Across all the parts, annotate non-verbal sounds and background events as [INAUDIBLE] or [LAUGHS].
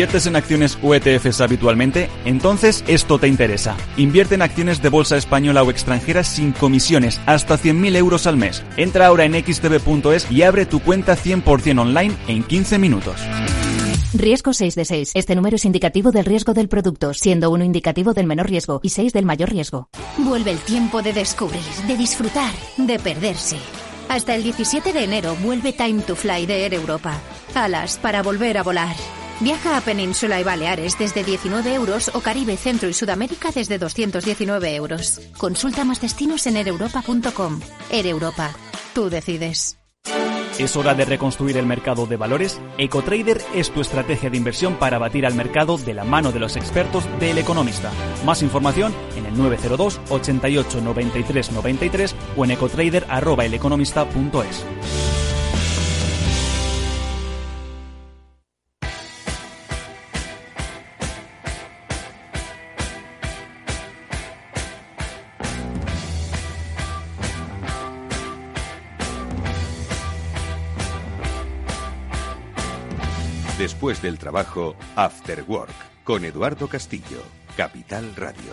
¿Inviertes en acciones o ETFs habitualmente? Entonces esto te interesa. Invierte en acciones de bolsa española o extranjera sin comisiones, hasta 100.000 euros al mes. Entra ahora en xtb.es y abre tu cuenta 100% online en 15 minutos. Riesgo 6 de 6. Este número es indicativo del riesgo del producto, siendo uno indicativo del menor riesgo y 6 del mayor riesgo. Vuelve el tiempo de descubrir, de disfrutar, de perderse. Hasta el 17 de enero vuelve Time to Fly de Air Europa. Alas para volver a volar. Viaja a Península y Baleares desde 19 euros o Caribe, Centro y Sudamérica desde 219 euros. Consulta más destinos en ereuropa.com. Air Europa. Tú decides. ¿Es hora de reconstruir el mercado de valores? EcoTrader es tu estrategia de inversión para batir al mercado de la mano de los expertos del Economista. Más información en el 902 88 93 93 o en ecotrader.eleconomista.es. Después del trabajo, After Work, con Eduardo Castillo, Capital Radio.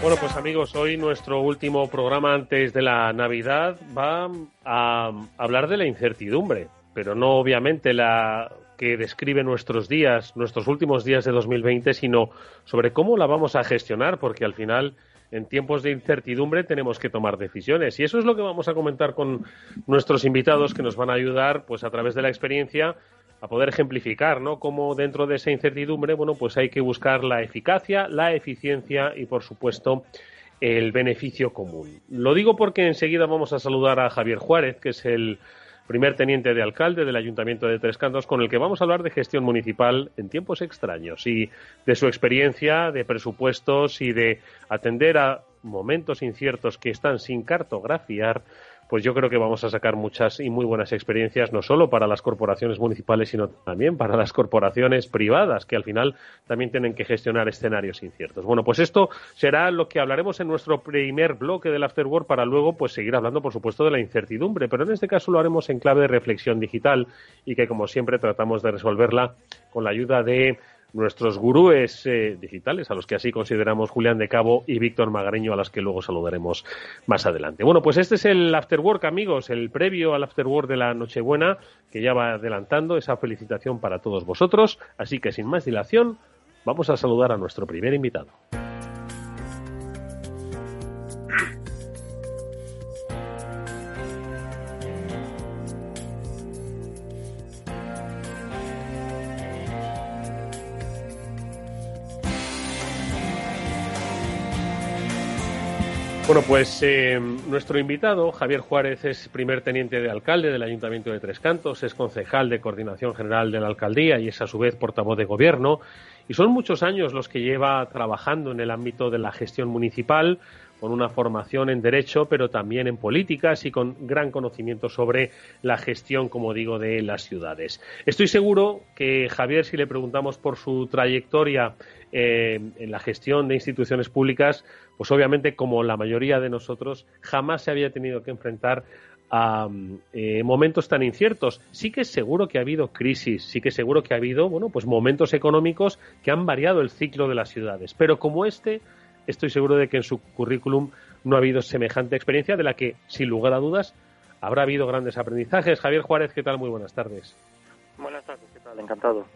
Bueno, pues amigos, hoy nuestro último programa antes de la Navidad va a hablar de la incertidumbre, pero no obviamente la que describe nuestros días, nuestros últimos días de 2020, sino sobre cómo la vamos a gestionar, porque al final en tiempos de incertidumbre tenemos que tomar decisiones. Y eso es lo que vamos a comentar con nuestros invitados que nos van a ayudar, pues a través de la experiencia, a poder ejemplificar, ¿no? Cómo dentro de esa incertidumbre, bueno, pues hay que buscar la eficacia, la eficiencia y, por supuesto, el beneficio común. Lo digo porque enseguida vamos a saludar a Javier Juárez, que es el primer teniente de alcalde del Ayuntamiento de Tres Cantos, con el que vamos a hablar de gestión municipal en tiempos extraños y de su experiencia, de presupuestos y de atender a momentos inciertos que están sin cartografiar pues yo creo que vamos a sacar muchas y muy buenas experiencias, no solo para las corporaciones municipales, sino también para las corporaciones privadas, que al final también tienen que gestionar escenarios inciertos. Bueno, pues esto será lo que hablaremos en nuestro primer bloque del Afterwork para luego pues seguir hablando, por supuesto, de la incertidumbre, pero en este caso lo haremos en clave de reflexión digital y que, como siempre, tratamos de resolverla con la ayuda de nuestros gurúes eh, digitales, a los que así consideramos Julián de Cabo y Víctor Magareño, a las que luego saludaremos más adelante. Bueno, pues este es el Afterwork, amigos, el previo al Afterwork de la Nochebuena, que ya va adelantando esa felicitación para todos vosotros. Así que sin más dilación, vamos a saludar a nuestro primer invitado. Bueno, pues eh, nuestro invitado, Javier Juárez, es primer teniente de alcalde del Ayuntamiento de Tres Cantos, es concejal de Coordinación General de la Alcaldía y es a su vez portavoz de Gobierno. Y son muchos años los que lleva trabajando en el ámbito de la gestión municipal, con una formación en Derecho, pero también en políticas y con gran conocimiento sobre la gestión, como digo, de las ciudades. Estoy seguro que Javier, si le preguntamos por su trayectoria eh, en la gestión de instituciones públicas, pues obviamente, como la mayoría de nosotros, jamás se había tenido que enfrentar a eh, momentos tan inciertos. Sí que es seguro que ha habido crisis, sí que es seguro que ha habido, bueno, pues momentos económicos que han variado el ciclo de las ciudades. Pero como este, estoy seguro de que en su currículum no ha habido semejante experiencia de la que, sin lugar a dudas, habrá habido grandes aprendizajes. Javier Juárez, ¿qué tal? Muy buenas tardes. Buenas tardes, ¿qué tal? Encantado.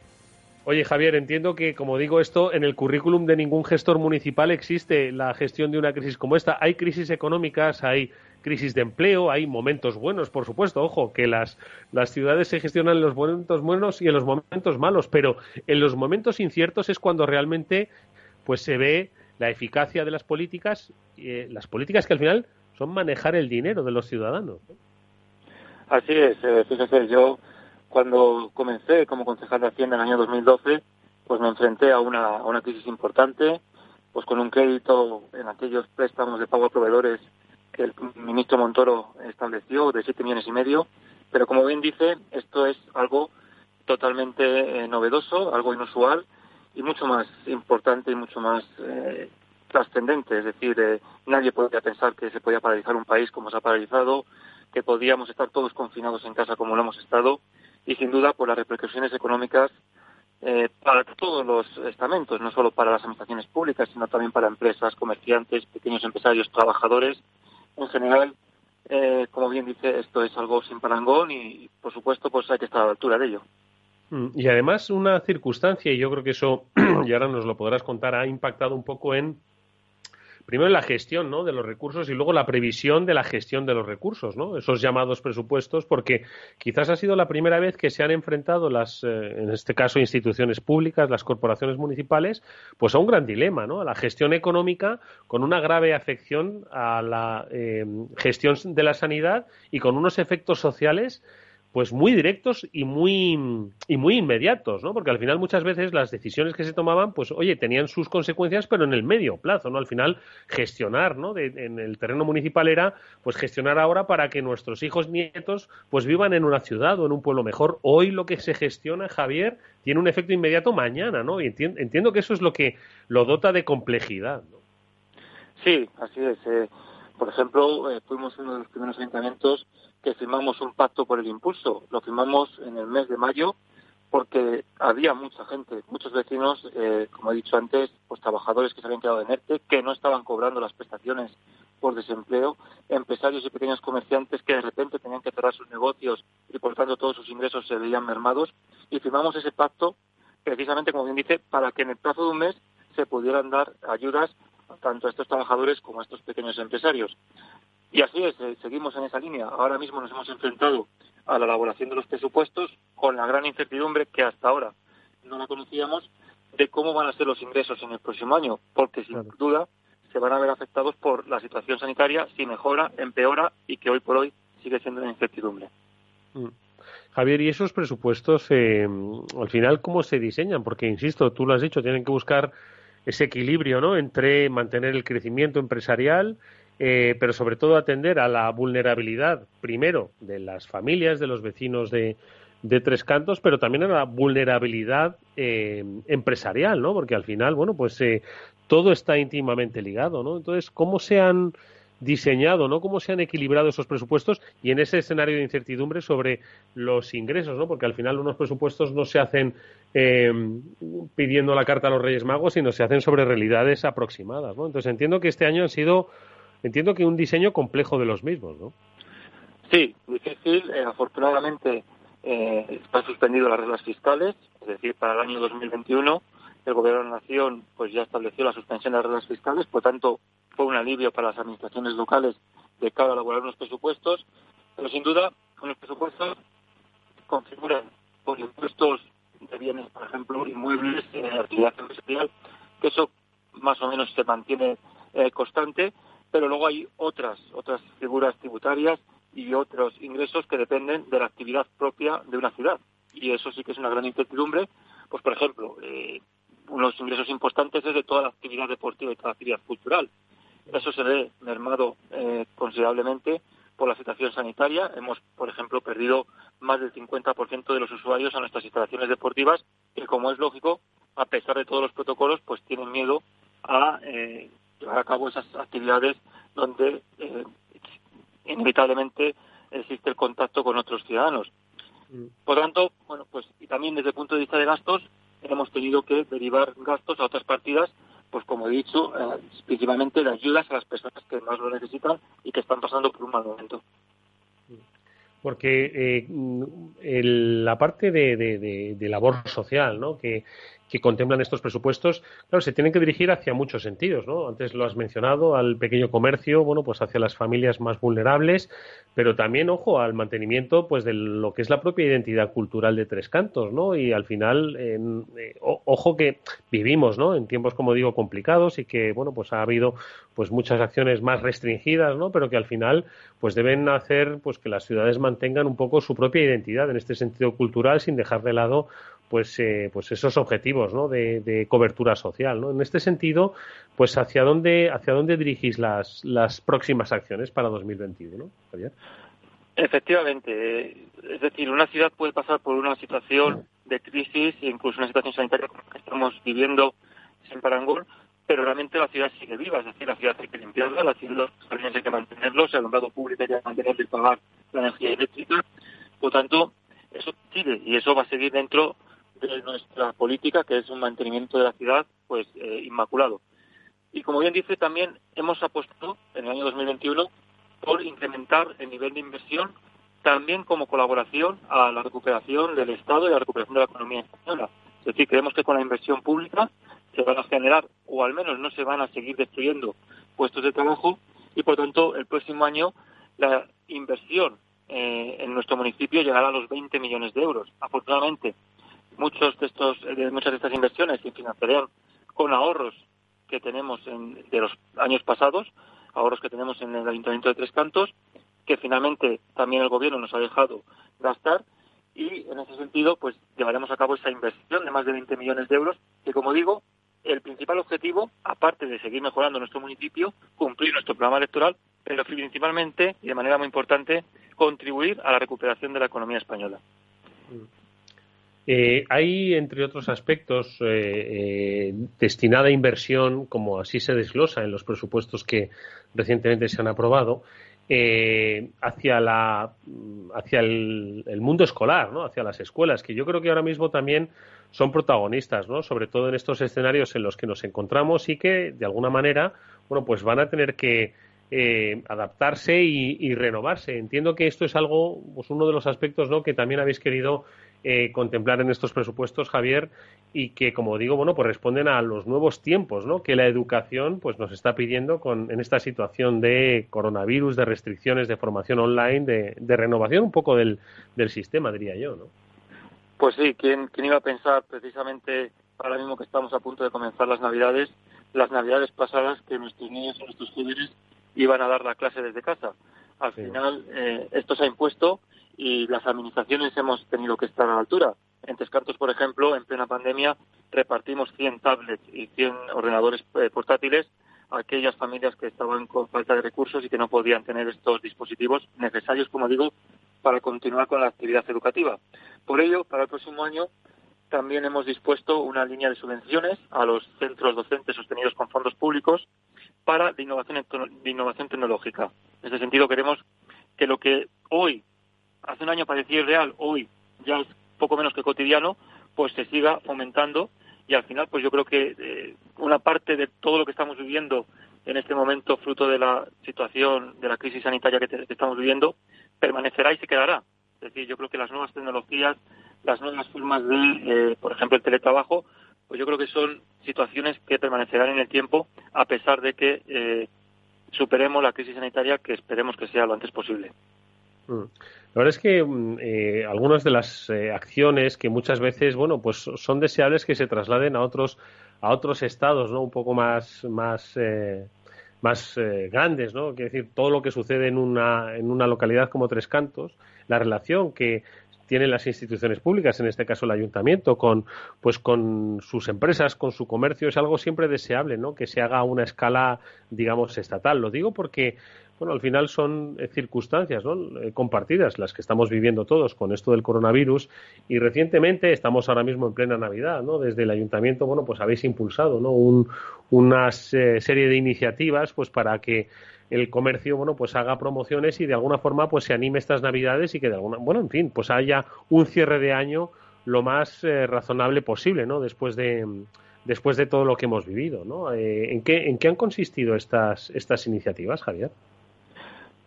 Oye, Javier, entiendo que, como digo esto, en el currículum de ningún gestor municipal existe la gestión de una crisis como esta. Hay crisis económicas, hay crisis de empleo, hay momentos buenos, por supuesto. Ojo, que las, las ciudades se gestionan en los momentos buenos y en los momentos malos, pero en los momentos inciertos es cuando realmente pues se ve la eficacia de las políticas, eh, las políticas que al final son manejar el dinero de los ciudadanos. Así es, eh, fíjese, yo cuando comencé como concejal de Hacienda en el año 2012, pues me enfrenté a una, a crisis importante, pues con un crédito en aquellos préstamos de pago a proveedores que el ministro Montoro estableció de 7 millones y medio, pero como bien dice, esto es algo totalmente eh, novedoso, algo inusual y mucho más importante y mucho más eh, trascendente. Es decir, eh, nadie podía pensar que se podía paralizar un país como se ha paralizado, que podíamos estar todos confinados en casa como lo hemos estado y sin duda por las repercusiones económicas eh, para todos los estamentos, no solo para las administraciones públicas, sino también para empresas, comerciantes, pequeños empresarios, trabajadores. En general, eh, como bien dice, esto es algo sin parangón y, por supuesto, pues hay que estar a la altura de ello. Mm, y además una circunstancia, y yo creo que eso, [CLEARS THROAT] y ahora nos lo podrás contar, ha impactado un poco en primero la gestión ¿no? de los recursos y luego la previsión de la gestión de los recursos, ¿no? esos llamados presupuestos, porque quizás ha sido la primera vez que se han enfrentado las, eh, en este caso, instituciones públicas, las corporaciones municipales, pues a un gran dilema, ¿no? a la gestión económica con una grave afección a la eh, gestión de la sanidad y con unos efectos sociales pues muy directos y muy y muy inmediatos, ¿no? Porque al final muchas veces las decisiones que se tomaban, pues oye, tenían sus consecuencias, pero en el medio plazo, ¿no? Al final gestionar, ¿no? en el terreno municipal era, pues gestionar ahora para que nuestros hijos nietos, pues vivan en una ciudad o en un pueblo mejor. Hoy lo que se gestiona, Javier, tiene un efecto inmediato mañana, ¿no? Y entiendo, entiendo que eso es lo que lo dota de complejidad, ¿no? Sí, así es. Eh, por ejemplo, eh, fuimos uno de los primeros ayuntamientos que firmamos un pacto por el impulso. Lo firmamos en el mes de mayo porque había mucha gente, muchos vecinos, eh, como he dicho antes, pues trabajadores que se habían quedado en ERTE, que no estaban cobrando las prestaciones por desempleo, empresarios y pequeños comerciantes que de repente tenían que cerrar sus negocios y por tanto todos sus ingresos se veían mermados. Y firmamos ese pacto precisamente, como bien dice, para que en el plazo de un mes se pudieran dar ayudas tanto a estos trabajadores como a estos pequeños empresarios. Y así es, eh, seguimos en esa línea. Ahora mismo nos hemos enfrentado a la elaboración de los presupuestos con la gran incertidumbre que hasta ahora no la conocíamos de cómo van a ser los ingresos en el próximo año, porque sin duda se van a ver afectados por la situación sanitaria, si mejora, empeora y que hoy por hoy sigue siendo una incertidumbre. Mm. Javier, ¿y esos presupuestos eh, al final cómo se diseñan? Porque, insisto, tú lo has dicho, tienen que buscar ese equilibrio ¿no? entre mantener el crecimiento empresarial eh, pero sobre todo atender a la vulnerabilidad, primero, de las familias, de los vecinos de, Tres Cantos, pero también a la vulnerabilidad eh, empresarial, ¿no? Porque al final, bueno, pues eh, todo está íntimamente ligado, ¿no? Entonces, ¿cómo se han diseñado, ¿no? Cómo se han equilibrado esos presupuestos y en ese escenario de incertidumbre sobre los ingresos, ¿no? Porque al final unos presupuestos no se hacen pidiendo la carta a los Reyes Magos, sino se hacen sobre realidades aproximadas, ¿no? Entonces entiendo que este año han sido entiendo que un diseño complejo de los mismos, ¿no? Sí, difícil. Eh, afortunadamente eh, están suspendidas las reglas fiscales, es decir, para el año 2021 el Gobierno de la Nación pues ya estableció la suspensión de las reglas fiscales, por tanto un alivio para las administraciones locales de cara a elaborar unos presupuestos, pero sin duda unos presupuestos configuran por impuestos de bienes, por ejemplo, inmuebles, eh, actividad empresarial, que eso más o menos se mantiene eh, constante, pero luego hay otras, otras figuras tributarias y otros ingresos que dependen de la actividad propia de una ciudad. Y eso sí que es una gran incertidumbre. Pues, por ejemplo, eh, unos ingresos importantes es de toda la actividad deportiva y toda la actividad cultural. Eso se ve mermado eh, considerablemente por la situación sanitaria. Hemos, por ejemplo, perdido más del 50% de los usuarios a nuestras instalaciones deportivas, que, como es lógico, a pesar de todos los protocolos, pues tienen miedo a eh, llevar a cabo esas actividades donde eh, inevitablemente existe el contacto con otros ciudadanos. Mm. Por lo tanto, bueno, pues y también desde el punto de vista de gastos hemos tenido que derivar gastos a otras partidas, pues como he dicho, eh, principalmente de ayudas a las personas que más lo necesitan y que están pasando por un mal momento. Porque eh, la parte de, de, labor social, ¿no? Que, que contemplan estos presupuestos, claro, se tienen que dirigir hacia muchos sentidos, ¿no? Antes lo has mencionado, al pequeño comercio, bueno, pues hacia las familias más vulnerables, pero también, ojo, al mantenimiento, pues de lo que es la propia identidad cultural de Tres Cantos, ¿no? Y al final, eh, ojo que vivimos, ¿no? En tiempos, como digo, complicados y que, bueno, pues ha habido, pues muchas acciones más restringidas, ¿no? Pero que al final, pues deben hacer, pues que las ciudades mantengan un poco su propia identidad en este sentido cultural sin dejar de lado pues, eh, pues esos objetivos ¿no? de, cobertura social. ¿no? En este sentido, pues hacia dónde, hacia dónde dirigís las, las próximas acciones para 2021, Javier? Efectivamente, es decir, una ciudad puede pasar por una situación de crisis, incluso una situación sanitaria como la que estamos viviendo en Parangón, pero realmente la ciudad sigue viva, es decir, la ciudad hay que limpiarla, la ciudad, hay que mantenerlos, el alumbrado público hay que mantenerlo y pagar la energía eléctrica. Por tanto, eso sigue y eso va a seguir dentro de nuestra política, que es un mantenimiento de la ciudad pues eh, inmaculado. Y como bien dice, también hemos apostado en el año 2021 por incrementar el nivel de inversión, también como colaboración a la recuperación del Estado y a la recuperación de la economía española. Es decir, creemos que con la inversión pública se van a generar, o al menos no se van a seguir destruyendo puestos de trabajo, y por tanto el próximo año la inversión eh, en nuestro municipio llegará a los 20 millones de euros. Afortunadamente, muchos de estos, de muchas de estas inversiones se financiarán con ahorros que tenemos en, de los años pasados, ahorros que tenemos en el Ayuntamiento de Tres Cantos, que finalmente también el Gobierno nos ha dejado gastar y en ese sentido pues llevaremos a cabo esa inversión de más de 20 millones de euros que como digo el principal objetivo aparte de seguir mejorando nuestro municipio cumplir nuestro programa electoral pero principalmente y de manera muy importante contribuir a la recuperación de la economía española eh, hay, entre otros aspectos, eh, eh, destinada inversión, como así se desglosa en los presupuestos que recientemente se han aprobado, eh, hacia la hacia el, mundo escolar, ¿no? hacia las escuelas, que yo creo que ahora mismo también son protagonistas, ¿no? sobre todo en estos escenarios en los que nos encontramos y que de alguna manera, bueno, pues van a tener que eh, adaptarse y, renovarse. Entiendo que esto es algo, pues uno de los aspectos, ¿no? que también habéis querido eh, contemplar en estos presupuestos, Javier, y que, como digo, bueno, pues responden a los nuevos tiempos, ¿no? Que la educación, pues, nos está pidiendo con, en esta situación de coronavirus, de restricciones, de formación online, de, renovación un poco del, del, sistema, diría yo, ¿no? Pues sí, ¿quién, ¿quién iba a pensar precisamente ahora mismo que estamos a punto de comenzar las Navidades, las Navidades pasadas, que nuestros niños y nuestros jóvenes iban a dar la clase desde casa? Al final, eh, esto se ha impuesto y las administraciones hemos tenido que estar a la altura. En Tescantos, por ejemplo, en plena pandemia, repartimos 100 tablets y 100 ordenadores eh, portátiles a aquellas familias que estaban con falta de recursos y que no podían tener estos dispositivos necesarios, como digo, para continuar con la actividad educativa. Por ello, para el próximo año también hemos dispuesto una línea de subvenciones a los centros docentes sostenidos con fondos públicos para de innovación, de innovación tecnológica. En este sentido, queremos que lo que hoy hace un año parecía irreal, hoy ya es poco menos que cotidiano, pues se siga fomentando y al final pues yo creo que eh, una parte de todo lo que estamos viviendo en este momento fruto de la situación de la crisis sanitaria que, estamos viviendo permanecerá y se quedará. Es decir, yo creo que las nuevas tecnologías, las nuevas formas de, eh, por ejemplo, el teletrabajo, pues yo creo que son situaciones que permanecerán en el tiempo a pesar de que eh, superemos la crisis sanitaria que esperemos que sea lo antes posible. Mm. La verdad es que mm, eh, algunas de las eh, acciones que muchas veces, bueno, pues son deseables que se trasladen a otros a otros estados, ¿no? Un poco más más eh, más grandes, ¿no? Quiere decir todo lo que sucede en una en una localidad como Tres Cantos, la relación que tienen las instituciones públicas, en este caso el ayuntamiento, con pues con sus empresas, con su comercio, es algo siempre deseable, ¿no? Que se haga a una escala, digamos, estatal. Lo digo porque bueno, al final son eh, circunstancias eh, compartidas las que estamos viviendo todos con esto del coronavirus y recientemente estamos ahora mismo en plena Navidad, ¿no? Desde el ayuntamiento, bueno, pues habéis impulsado, ¿no? una eh, serie de iniciativas, pues para que el comercio, bueno, pues haga promociones y de alguna forma, pues se anime estas Navidades y que de alguna, bueno, en fin, pues haya un cierre de año lo más razonable posible, ¿no? Después de después de todo lo que hemos vivido, ¿no? ¿en, qué, ¿En qué han consistido estas, estas iniciativas, Javier?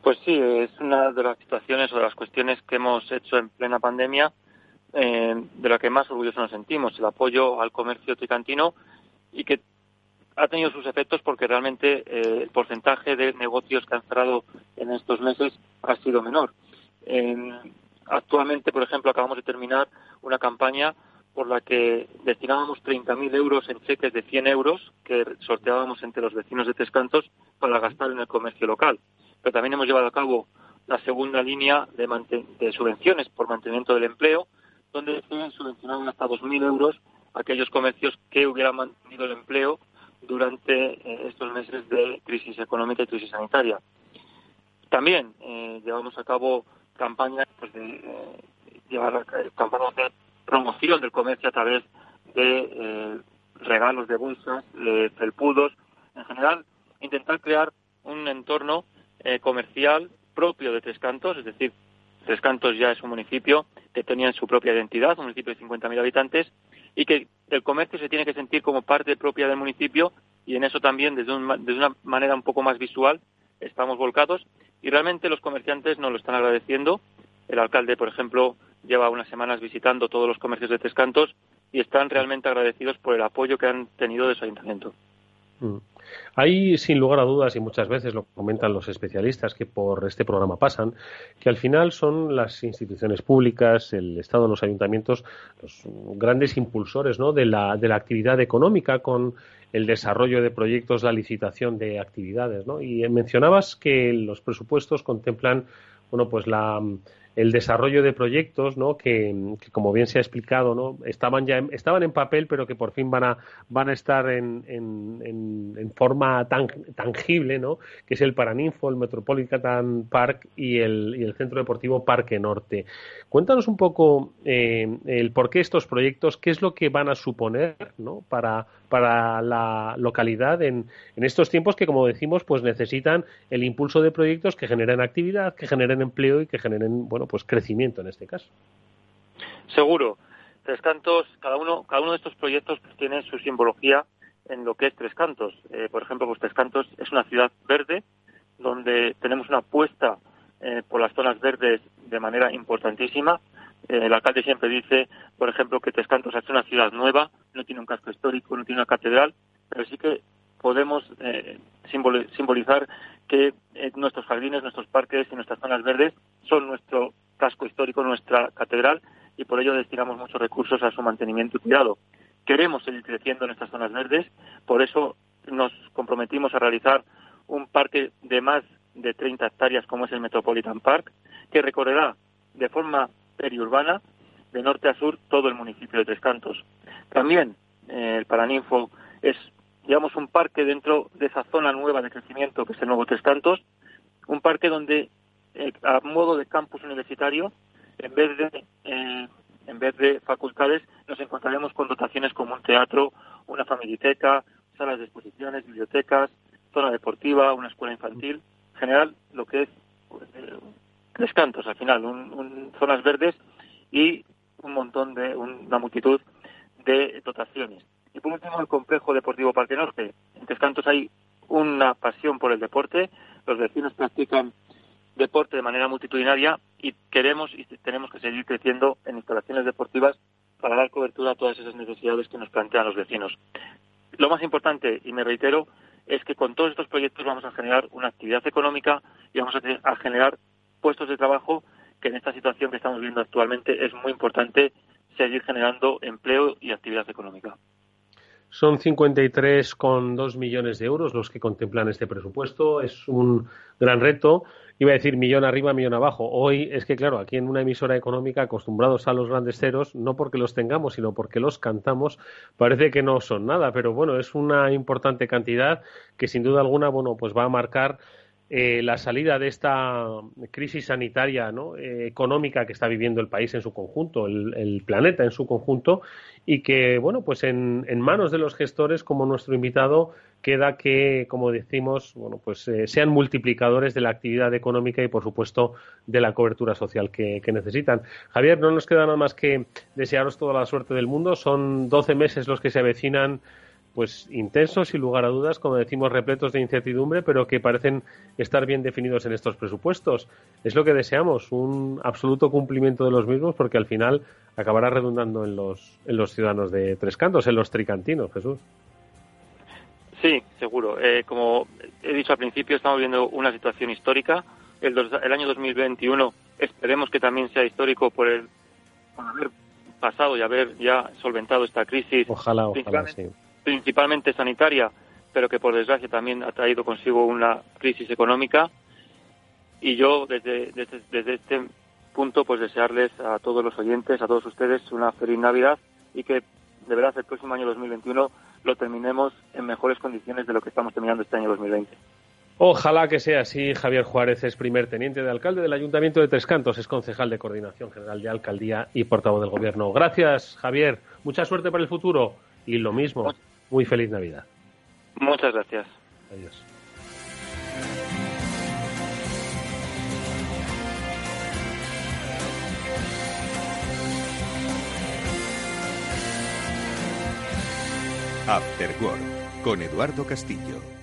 Pues sí, es una de las situaciones o de las cuestiones que hemos hecho en plena pandemia eh, de la que más orgullosos nos sentimos, el apoyo al comercio tricantino y que ha tenido sus efectos porque realmente eh, el porcentaje de negocios que han cerrado en estos meses ha sido menor. actualmente, por ejemplo, acabamos de terminar una campaña por la que destinábamos 30.000 euros en cheques de 100 euros que sorteábamos entre los vecinos de Tres Cantos para gastar en el comercio local pero también hemos llevado a cabo la segunda línea de, subvenciones por mantenimiento del empleo, donde se subvencionaron hasta 2.000 euros aquellos comercios que hubieran mantenido el empleo durante eh, estos meses de crisis económica y crisis sanitaria. También eh, llevamos a cabo campañas pues, de eh, llevar campañas de promoción del comercio a través de regalos de bolsas, de felpudos, en general intentar crear un entorno eh, comercial propio de Tres Cantos, es decir, Tres Cantos ya es un municipio que tenían su propia identidad, un municipio de 50.000 habitantes, y que el comercio se tiene que sentir como parte propia del municipio y en eso también, desde, desde una manera un poco más visual, estamos volcados y realmente los comerciantes nos lo están agradeciendo. El alcalde, por ejemplo, lleva unas semanas visitando todos los comercios de Tres Cantos y están realmente agradecidos por el apoyo que han tenido de su ayuntamiento. Mm. Hay, sin lugar a dudas, y muchas veces lo comentan los especialistas que por este programa pasan, que al final son las instituciones públicas, el Estado, los ayuntamientos, los grandes impulsores ¿no? de, la, de la actividad económica con el desarrollo de proyectos, la licitación de actividades. ¿no? Y mencionabas que los presupuestos contemplan bueno, pues la el desarrollo de proyectos ¿no? que, como bien se ha explicado no estaban ya en, estaban en papel pero que por fin van a van a estar en, en, en forma tan, tangible no que es el Paraninfo el Metropolitan Park y el, y el Centro Deportivo Parque Norte cuéntanos un poco eh, el por qué estos proyectos qué es lo que van a suponer ¿no? para para la localidad en, en estos tiempos que como decimos pues necesitan el impulso de proyectos que generen actividad que generen empleo y que generen bueno pues crecimiento en este caso. Seguro. Tres Cantos, cada uno, cada uno de estos proyectos pues, tiene su simbología en lo que es Tres Cantos. Eh, por ejemplo, pues Tres Cantos es una ciudad verde donde tenemos una apuesta eh, por las zonas verdes de manera importantísima. Eh, el alcalde siempre dice, por ejemplo, que Tres Cantos es una ciudad nueva, no tiene un casco histórico, no tiene una catedral, pero sí que podemos simbolizar que nuestros jardines, nuestros parques y nuestras zonas verdes son nuestro casco histórico, nuestra catedral, y por ello destinamos muchos recursos a su mantenimiento y cuidado. Queremos seguir creciendo en estas zonas verdes, por eso nos comprometimos a realizar un parque de más de 30 hectáreas como es el Metropolitan Park, que recorrerá de forma periurbana, de norte a sur, todo el municipio de Tres Cantos. También eh, el Paraninfo es, digamos, un parque dentro de esa zona nueva de crecimiento que es el Nuevo Tres Cantos, un parque donde eh, a modo de campus universitario, en vez de eh, en vez de facultades, nos encontraremos con dotaciones como un teatro, una familiteca, salas de exposiciones, bibliotecas, zona deportiva, una escuela infantil, en general lo que es tres cantos al final, zonas verdes y un montón de una multitud de dotaciones. Y por último, el complejo deportivo Parque Norte. En Tres Cantos hay una pasión por el deporte, los vecinos practican deporte de manera multitudinaria y queremos y tenemos que seguir creciendo en instalaciones deportivas para dar cobertura a todas esas necesidades que nos plantean los vecinos. Lo más importante, y me reitero, es que con todos estos proyectos vamos a generar una actividad económica y vamos a, generar puestos de trabajo que en esta situación que estamos viendo actualmente es muy importante seguir generando empleo y actividad económica. Son 53,2 millones de euros los que contemplan este presupuesto. Es un gran reto iba a decir millón arriba, millón abajo. Hoy es que, claro, aquí en una emisora económica, acostumbrados a los grandes ceros, no porque los tengamos, sino porque los cantamos, parece que no son nada, pero bueno, es una importante cantidad que sin duda alguna, bueno, pues va a marcar eh, la salida de esta crisis sanitaria ¿no? Eh, económica que está viviendo el país en su conjunto, el, planeta en su conjunto, y que, bueno, pues en, manos de los gestores, como nuestro invitado, queda que, como decimos, bueno, pues eh, sean multiplicadores de la actividad económica y, por supuesto, de la cobertura social que, que, necesitan. Javier, no nos queda nada más que desearos toda la suerte del mundo. Son 12 meses los que se avecinan pues intensos, sin lugar a dudas, como decimos, repletos de incertidumbre, pero que parecen estar bien definidos en estos presupuestos. Es lo que deseamos, un absoluto cumplimiento de los mismos, porque al final acabará redundando en los, en los ciudadanos de Tres Cantos, en los tricantinos, Jesús. Sí, seguro. Eh, como he dicho al principio, estamos viendo una situación histórica. El, el año 2021 esperemos que también sea histórico por el por haber pasado y haber ya solventado esta crisis. Ojalá, ojalá, sí principalmente sanitaria, pero que por desgracia también ha traído consigo una crisis económica. Y yo desde, desde, este punto pues desearles a todos los oyentes, a todos ustedes una feliz Navidad y que de verdad el próximo año 2021 lo terminemos en mejores condiciones de lo que estamos terminando este año 2020. Ojalá que sea así. Javier Juárez es primer teniente de alcalde del Ayuntamiento de Tres Cantos, es concejal de Coordinación General de Alcaldía y portavoz del Gobierno. Gracias, Javier. Mucha suerte para el futuro y lo mismo. Muy feliz Navidad. Muchas gracias. Adiós. Afterwork con Eduardo Castillo.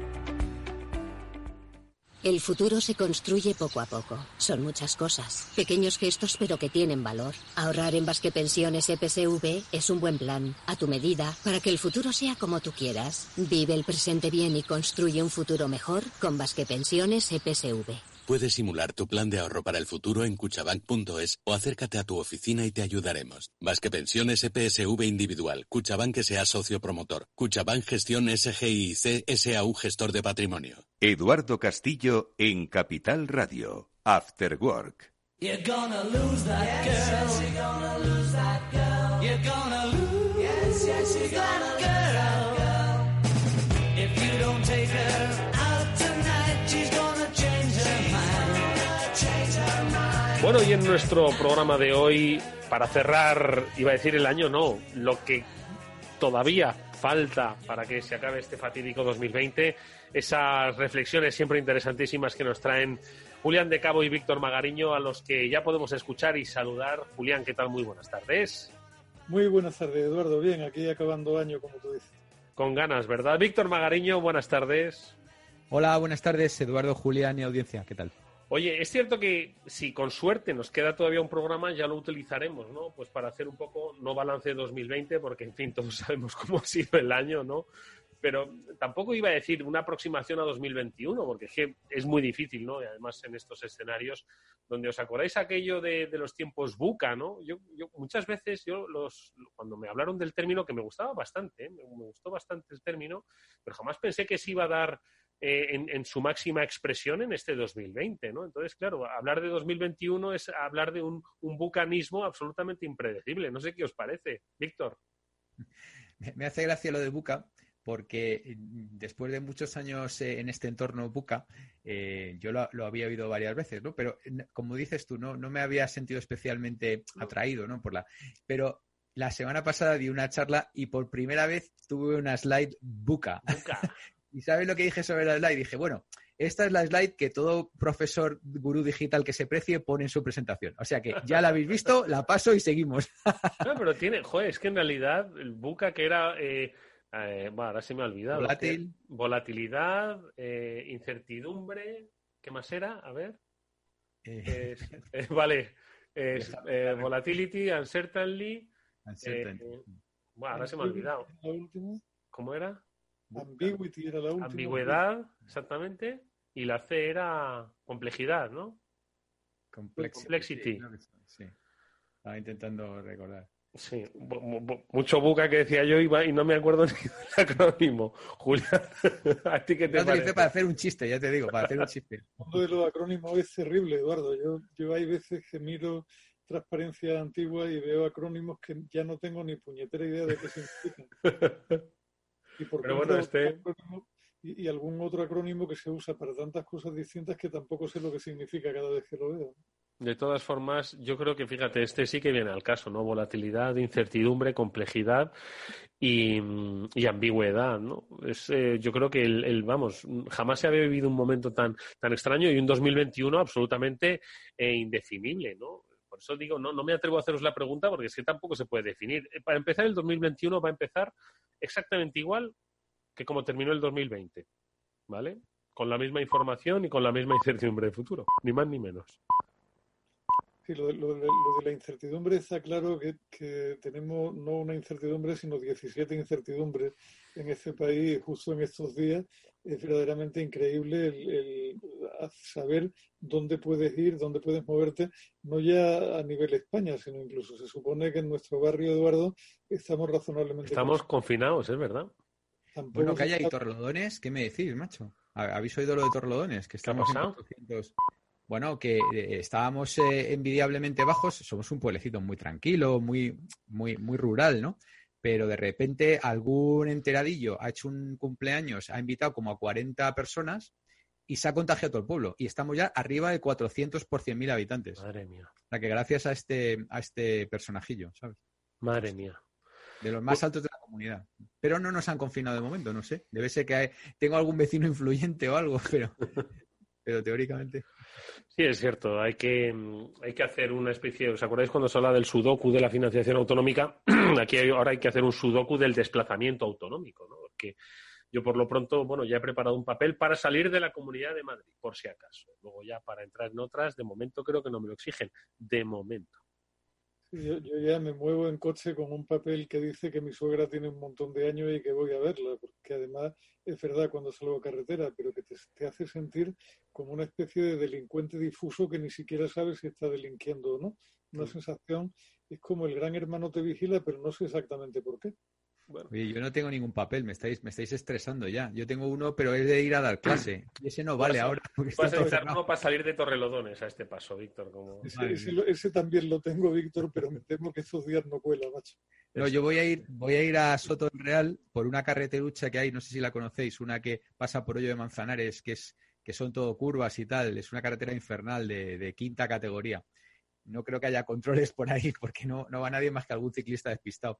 El futuro se construye poco a poco. Son muchas cosas. Pequeños gestos pero que tienen valor. Ahorrar en Basque Pensiones EPSV es un buen plan, a tu medida, para que el futuro sea como tú quieras. Vive el presente bien y construye un futuro mejor con Basque Pensiones EPSV. Puedes simular tu plan de ahorro para el futuro en cuchabank.es o acércate a tu oficina y te ayudaremos. Vasque Pensiones EPSV Individual. Cuchabank sea socio promotor. Cuchabank Gestión SGIC SAU Gestor de Patrimonio. Eduardo Castillo en Capital Radio. After Work. You're gonna lose that girl. Yes, you're gonna lose that girl. You're gonna lose. Yes, yes, you're gonna that girl. If you don't take her Bueno, y en nuestro programa de hoy, para cerrar, iba a decir el año, no, lo que todavía falta para que se acabe este fatídico 2020, esas reflexiones siempre interesantísimas que nos traen Julián de Cabo y Víctor Magariño, a los que ya podemos escuchar y saludar. Julián, ¿qué tal? Muy buenas tardes. Muy buenas tardes, Eduardo. Bien, aquí acabando año, como tú dices. Con ganas, ¿verdad? Víctor Magariño, buenas tardes. Hola, buenas tardes, Eduardo, Julián y audiencia. ¿Qué tal? Oye, es cierto que si con suerte nos queda todavía un programa, ya lo utilizaremos, ¿no? Pues para hacer un poco, no balance de 2020, porque en fin, todos [LAUGHS] sabemos cómo ha sido el año, ¿no? Pero tampoco iba a decir una aproximación a 2021, porque es muy difícil, ¿no? Y además en estos escenarios donde os acordáis aquello de, los tiempos buca, ¿no? Yo, muchas veces, yo los, cuando me hablaron del término, que me gustaba bastante, ¿eh? me gustó bastante el término, pero jamás pensé que se iba a dar eh, en, en, su máxima expresión en este 2020, ¿no? Entonces, claro, hablar de 2021 es hablar de un, un bucanismo absolutamente impredecible. No sé qué os parece, Víctor. Me hace gracia lo de buca porque después de muchos años eh, en este entorno buca, eh, yo lo, lo, había oído varias veces, ¿no? Pero como dices tú, no, no me había sentido especialmente atraído, ¿no? Por la, pero la semana pasada di una charla y por primera vez tuve una slide buca. buca. [LAUGHS] ¿Y sabes lo que dije sobre la slide? Dije, bueno, esta es la slide que todo profesor gurú digital que se precie pone en su presentación. O sea que ya la habéis visto, la paso y seguimos. [LAUGHS] no, pero tiene, joder, es que en realidad el buca que era... Eh... Eh, bueno, ahora se me ha olvidado. Volátil. Volatilidad, eh, incertidumbre. ¿Qué más era? A ver. Eh. Es, eh, vale. Es, volatility, uncertainty. uncertainty. bueno, ahora se me ha olvidado. ¿Cómo era? Ambiguity era la última. Ambigüedad, exactamente. Y la C era complejidad, ¿no? Complexity. Complexity. Sí. Estaba intentando recordar. Sí, mucho buca que decía yo iba y no me acuerdo [LAUGHS] ni del acrónimo. Julián, [LAUGHS] ¿a ti qué te Lo parece? para hacer un chiste, ya te digo, para hacer un chiste. [LAUGHS] Uno de los acrónimos es terrible, Eduardo. Yo, yo hay veces que miro transparencia antigua y veo acrónimos que ya no tengo ni puñetera idea de qué significan. Y por Pero bueno, este... Y, y, algún otro acrónimo que se usa para tantas cosas distintas que tampoco sé lo que significa cada vez que lo veo. De todas formas, yo creo que, fíjate, este sí que viene al caso, ¿no? Volatilidad, incertidumbre, complejidad y, y ambigüedad, ¿no? Es, eh, yo creo que, el, el, vamos, jamás se había vivido un momento tan, tan extraño y un 2021 absolutamente eh, indefinible, ¿no? Eso digo, no, no me atrevo a haceros la pregunta porque es que tampoco se puede definir. Para empezar, el 2021 va a empezar exactamente igual que como terminó el 2020, ¿vale? Con la misma información y con la misma incertidumbre de futuro, ni más ni menos. Sí, lo, de- lo de- lo de la incertidumbre está claro que, que tenemos no una incertidumbre, sino 17 incertidumbres en este país justo en estos días. Es verdaderamente increíble el, el saber dónde puedes ir, dónde puedes moverte, no ya a nivel España, sino incluso se supone que en nuestro barrio, Eduardo, estamos razonablemente... Estamos confinados, es verdad. Tampoco Bueno, que haya y Torrelodones, ¿qué me decís, macho? ¿Ha- ¿Habéis oído lo de Torrelodones? Que estamos en pasado? 400. Bueno, que eh, estábamos eh, envidiablemente bajos, somos un pueblecito muy tranquilo, muy, muy, muy rural, ¿no? Pero de repente algún enteradillo ha hecho un cumpleaños, ha invitado como a 40 personas y se ha contagiado todo el pueblo. Y estamos ya arriba de 400 por 100.000 habitantes. Madre mía, O sea que gracias a este, a este personajillo, ¿sabes? madre mía. De los más altos de la comunidad. Pero no nos han confinado de momento, no sé. Debe ser que hay- tengo algún vecino [LAUGHS] influyente o algo, pero, pero teóricamente. Sí, es cierto. Hay que, hay que hacer una especie. ¿Os acordáis cuando se habla del sudoku de la financiación autonómica? [CLEARS THROAT] Aquí hay- ahora hay que hacer un sudoku del desplazamiento autonómico, ¿no? Porque yo por lo pronto, bueno, ya he preparado un papel para salir de la Comunidad de Madrid, por si acaso. Luego ya para entrar en otras, de momento creo que no me lo exigen. De momento. Yo, yo ya me muevo en coche con un papel que dice que mi suegra tiene un montón de años y que voy a verla, porque además es verdad cuando salgo a carretera, pero que te, te hace sentir como una especie de delincuente difuso que ni siquiera sabes si está delinquiendo o no. Una sensación, es como el gran hermano te vigila, pero no sé exactamente por qué. Oye, yo no tengo ningún papel, me estáis, me estáis estresando ya. Yo tengo uno, pero es de ir a dar clase. Y ese no vale Vas ahora. Vas a uno para salir de Torrelodones a este paso, Víctor. Como... Ese, ese lo- ese también lo tengo, Víctor, pero me temo que estos días no cuela, macho. No, yo voy a ir, voy a ir a Soto del Real por una carreterucha que hay, no sé si la conocéis, una que pasa por Hoyo de Manzanares, que es, que son todo curvas y tal, es una carretera infernal de, de quinta categoría. No creo que haya controles por ahí, porque no, no va nadie más que algún ciclista despistado.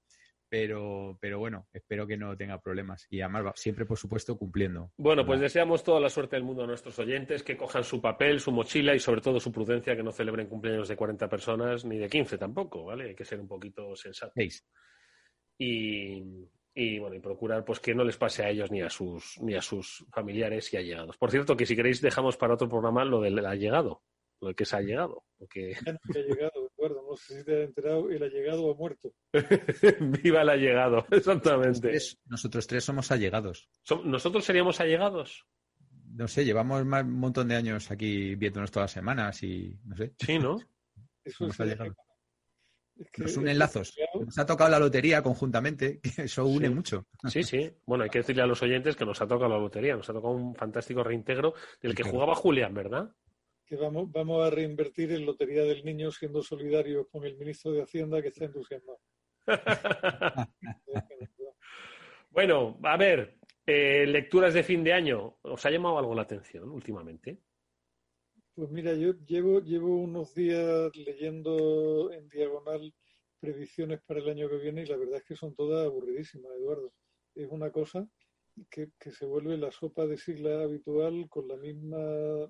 Pero, pero bueno, espero que no tenga problemas. Y además, va- siempre, por supuesto, cumpliendo. Bueno, pues deseamos toda la suerte del mundo a nuestros oyentes, que cojan su papel, su mochila y sobre todo su prudencia, que no celebren cumpleaños de 40 personas ni de 15 tampoco, ¿vale? Hay que ser un poquito sensato. Seis. Y, y, bueno, y procurar pues que no les pase a ellos ni a sus ni a sus familiares y allegados. Por cierto, que si queréis dejamos para otro programa lo del allegado, lo de que se ha llegado, porque Ya no ha llegado, No sé si te has enterado, él ha llegado o ha muerto. [LAUGHS] viva el allegado, [LAUGHS] exactamente. Tres- nosotros tres somos allegados. Som- ¿Nosotros seríamos allegados? No sé, llevamos más- un montón de años aquí viéndonos todas las semanas y no sé. Sí, ¿no? [LAUGHS] Eso es allegados. Es que Nos unen lazos. Nos ha tocado la lotería conjuntamente, que eso une Sí. mucho. Sí, sí. Bueno, hay que decirle a los oyentes que nos ha tocado la lotería, nos ha tocado un fantástico reintegro del que jugaba Julián, ¿verdad? Que vamos, vamos a reinvertir en Lotería del Niño siendo solidarios con el ministro de Hacienda que está entusiasmado. [LAUGHS] Bueno, a ver, eh, lecturas de fin de año. ¿Os ha llamado algo la atención últimamente? Pues mira, yo llevo, llevo unos días leyendo en diagonal previsiones para el año que viene y la verdad es que son todas aburridísimas, Eduardo. Es una cosa que, que se vuelve la sopa de sigla habitual con la misma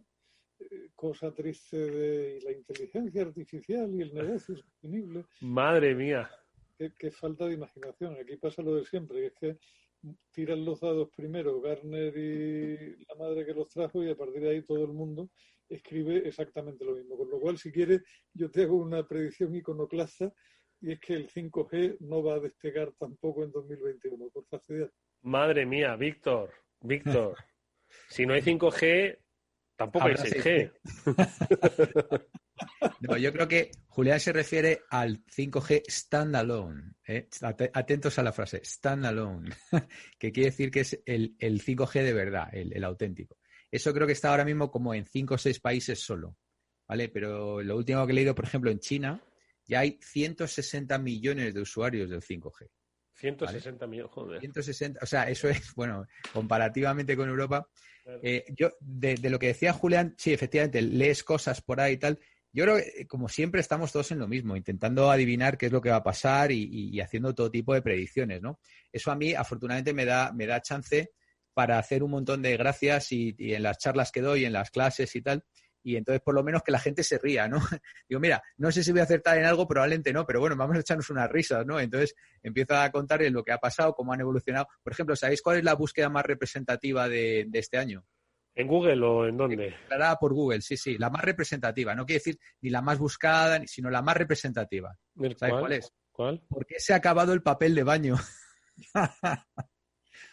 cosa triste de la inteligencia artificial y el negocio sostenible. Madre mía. Qué, qué falta de imaginación. Aquí pasa lo de siempre, que es que tiran los dados primero Garner y la madre que los trajo y a partir de ahí todo el mundo escribe exactamente lo mismo. Con lo cual, si quieres, yo te hago una predicción iconoclasta y es que el 5G no va a despegar tampoco en 2021, por facilidad. Madre mía, Víctor, Víctor. [LAUGHS] si no hay 5G, tampoco hay Habrá 6G. [LAUGHS] No, yo creo que Julián se refiere al 5G standalone. ¿eh? Ate- Atentos a la frase, standalone, [LAUGHS] que quiere decir que es el, el 5G de verdad, el, el auténtico. Eso creo que está ahora mismo como en 5 o 6 países solo. ¿Vale? Pero lo último que he leído, por ejemplo, en China, ya hay 160 millones de usuarios del 5G. 160 millones, joder. 160, o sea, eso es, bueno, comparativamente con Europa. Claro. eh, yo, de, de lo que decía Julián, sí, efectivamente, lees cosas por ahí y tal. Yo creo que, como siempre, estamos todos en lo mismo, intentando adivinar qué es lo que va a pasar y, y- y haciendo todo tipo de predicciones, ¿no? Eso a mí, afortunadamente, me da, me da chance para hacer un montón de gracias y, y en las charlas que doy, en las clases y tal. Y entonces, por lo menos, que la gente se ría, ¿no? [LAUGHS] Digo, mira, no sé si voy a acertar en algo, probablemente no, pero bueno, vamos a echarnos unas risas, ¿no? Entonces, empiezo a contarles lo que ha pasado, cómo han evolucionado. Por ejemplo, ¿sabéis cuál es la búsqueda más representativa de, de este año? ¿En Google o en dónde? Declarada por Google, sí, sí, la más representativa. No quiere decir ni la más buscada, sino la más representativa. ¿El ¿Sabes cuál? cuál es? ¿Cuál? ¿Por qué se ha acabado el papel de baño? [LAUGHS]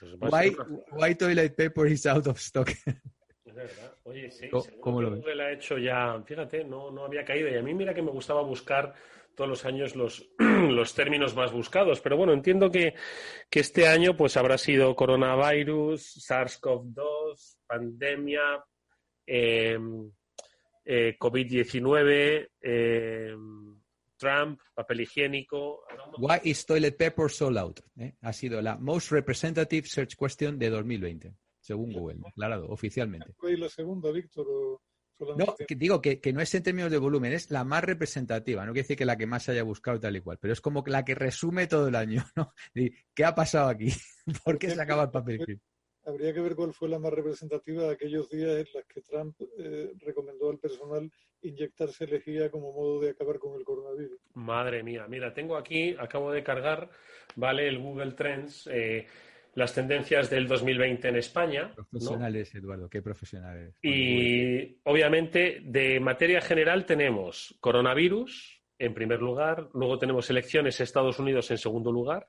Pues why, why toilet paper is out of stock? [LAUGHS] Verdad. Oye, sí, ¿Cómo- lo ves? Google ha hecho ya, fíjate, no, no había caído. Y a mí mira que me gustaba buscar todos los años los, [CLEARS THROAT] los términos más buscados. Pero bueno, entiendo que, que este año pues habrá sido coronavirus, SARS-CoV-2, pandemia, eh, eh, COVID-19, eh, Trump, papel higiénico. Why is toilet paper so loud? ¿Eh? Ha sido la most representative search question de 2020, según Google, declarado oficialmente. ¿Fue la segunda, Víctor? O No, que digo que, que no es en términos de volumen, es la más representativa. No quiere decir que la que más se haya buscado tal y cual, pero es como que la que resume todo el año. ¿no? [LAUGHS] Y, ¿Qué ha pasado aquí? [LAUGHS] ¿Por qué se acaba el papel film? Habría que ver cuál fue la más representativa de aquellos días en las que Trump eh, recomendó al personal inyectarse lejía como modo de acabar con el coronavirus. Madre mía, mira, tengo aquí, acabo de cargar, ¿vale? El Google Trends, eh, las tendencias del 2020 en España. ¿no? Profesionales, Eduardo, qué profesionales. Y obviamente de materia general tenemos coronavirus en primer lugar, luego tenemos elecciones Estados Unidos en segundo lugar,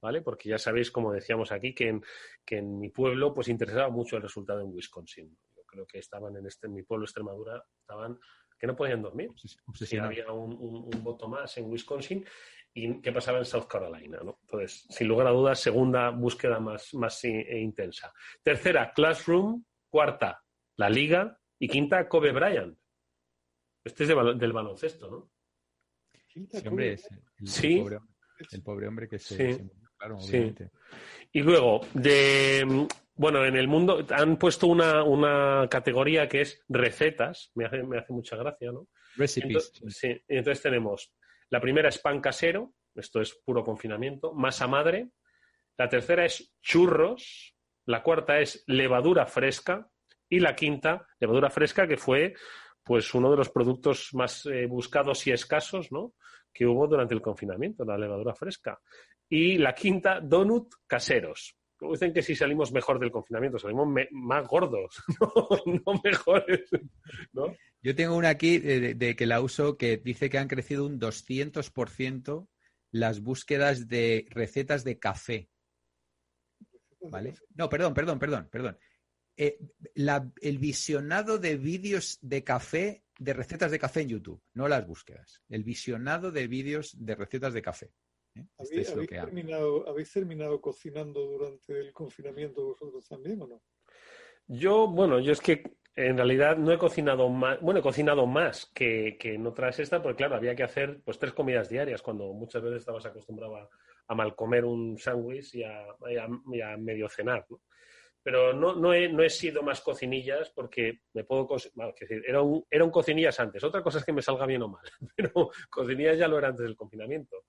¿vale? Porque ya sabéis, como decíamos aquí, que en, que en mi pueblo pues interesaba mucho el resultado en Wisconsin. Yo creo que estaban en este en mi pueblo, Extremadura, estaban que no podían dormir. Si había un, un- un voto más en Wisconsin y qué pasaba en South Carolina, ¿no? Entonces, sin lugar a dudas, segunda búsqueda más, más e intensa. Tercera, Classroom. Cuarta, la Liga. Y quinta, Kobe Bryant. Este es de del baloncesto, ¿no? Sí, hombre, es el, el Sí. pobre, el pobre hombre que se, Sí. se murió, claro, Sí. obviamente. Y luego, de bueno, en el mundo han puesto una, una categoría que es recetas, me hace, me hace mucha gracia, ¿no? Recipes. Entonces, sí, y entonces tenemos, la primera es pan casero, esto es puro confinamiento, masa madre, la tercera es churros, la cuarta es levadura fresca y la quinta, levadura fresca, que fue pues uno de los productos más eh, buscados y escasos, ¿no? que hubo durante el confinamiento, la levadura fresca. Y la quinta, donut caseros. Dicen que si salimos mejor del confinamiento, salimos más gordos, [LAUGHS] no, mejores. ¿no? Yo tengo una aquí de que la uso que dice que han crecido un 200% las búsquedas de recetas de café. ¿Vale? No, perdón, perdón, perdón, perdón. Eh, la- el visionado de vídeos de café, de recetas de café en YouTube, no las búsquedas. El visionado de vídeos de recetas de café. ¿Eh? Este ¿Habéis, es lo habéis que hago. terminado, ¿Habéis terminado cocinando durante el confinamiento vosotros también o no? Yo, bueno, yo es que en realidad no he cocinado más, bueno, he cocinado más que, que en otras estas, porque claro, había que hacer pues tres comidas diarias, cuando muchas veces estabas acostumbrado a, a mal comer un sándwich y a, y a- y a medio cenar, ¿no? Pero no, no, he, no he sido más cocinillas porque me puedo... bueno, decir, era, un, era un cocinillas antes. Otra cosa es que me salga bien o mal, [LAUGHS] pero cocinillas ya lo era antes del confinamiento.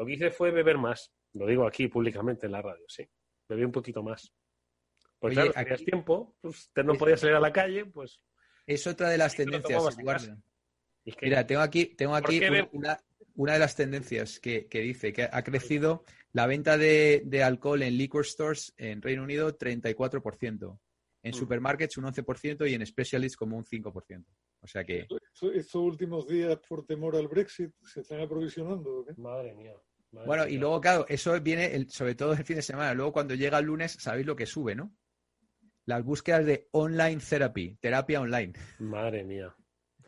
Lo que hice fue beber más. Lo digo aquí públicamente en la radio, sí. Bebí un poquito más. Pues Oye, claro, tenías aquí- tiempo, pues, te no podías salir a la calle, pues... Es otra de las tendencias, es que- Mira, tengo aquí, tengo ¿Por aquí una, de las tendencias que, que dice que ha crecido la venta de, de alcohol en liquor stores en Reino Unido 34%, en Mm. supermarkets un 11% y en specialists como un 5%. O sea que Esto- Estos últimos días, por temor al Brexit, ¿se están aprovisionando? qué? Madre mía. Madre Bueno, y luego, claro, eso viene el- sobre todo el fin de semana. Luego, cuando llega el lunes, sabéis lo que sube, ¿no? Las búsquedas de online therapy, terapia online. Madre mía.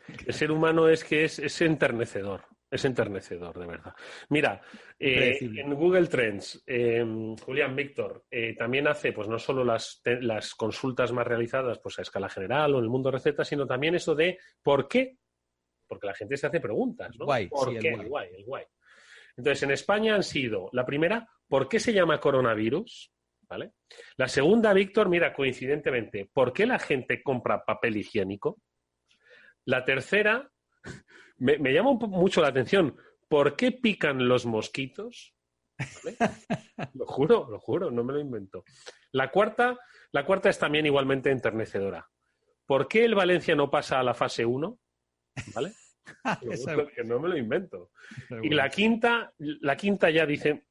[LAUGHS] El ser humano es que es, es enternecedor. Es enternecedor, de verdad. Mira, eh, en Google Trends, eh, Julián Víctor eh, también hace, pues no solo las, las consultas más realizadas pues, a escala general o en el mundo recetas, sino también eso de ¿por qué? Porque la gente se hace preguntas, ¿no? Guay, ¿Por sí, el qué? guay. El guay, el guay. Entonces, en España han sido, la primera, ¿por qué se llama coronavirus? ¿Vale? La segunda, Víctor, mira, coincidentemente, ¿por qué la gente compra papel higiénico? La tercera, me, me llama mucho la atención, ¿por qué pican los mosquitos? ¿Vale? [LAUGHS] Lo juro, lo juro, no me lo invento. La cuarta, la cuarta es también igualmente enternecedora. ¿Por qué el Valencia no pasa a la fase 1? ¿Vale? [LAUGHS] Lo que no me lo invento. Y la quinta, la quinta ya dice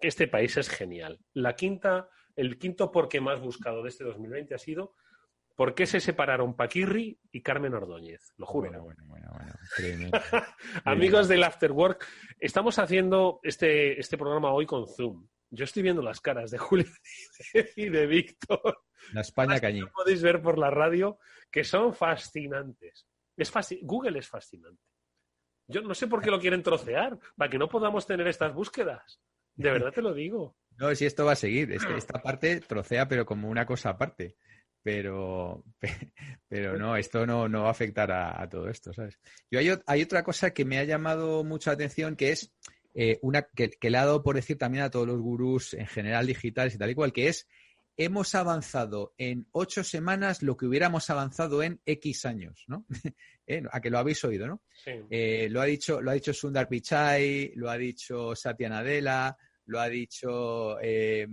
que este país es genial. La quinta, el quinto por qué más buscado de este 2020 ha sido ¿Por qué se separaron Paquirri y Carmen Ordóñez? Lo juro. Bueno, bueno, bueno. [LAUGHS] Amigos del After Work, estamos haciendo este, este programa hoy con Zoom. Yo estoy viendo las caras de Julio [LAUGHS] y de Víctor. La España cañí. Podéis ver por la radio, que son fascinantes. Es Google es fascinante. Yo no sé por qué lo quieren trocear, para que no podamos tener estas búsquedas. De verdad te lo digo. [LAUGHS] No, si esto va a seguir. Es esta parte trocea, pero como una cosa aparte. Pero, pe- [LAUGHS] pero no, esto no, no va a afectar a, todo esto, ¿sabes? Yo hay, hay otra cosa que me ha llamado mucho la atención, que es eh, una que, que le ha dado por decir también a todos los gurús en general digitales y tal y cual, que es hemos avanzado en ocho semanas lo que hubiéramos avanzado en X años, ¿no? [LAUGHS] Eh, A que lo habéis oído, ¿no? Sí. Eh, lo ha dicho, lo ha dicho Sundar Pichai, lo ha dicho Satya Nadella, lo ha dicho eh,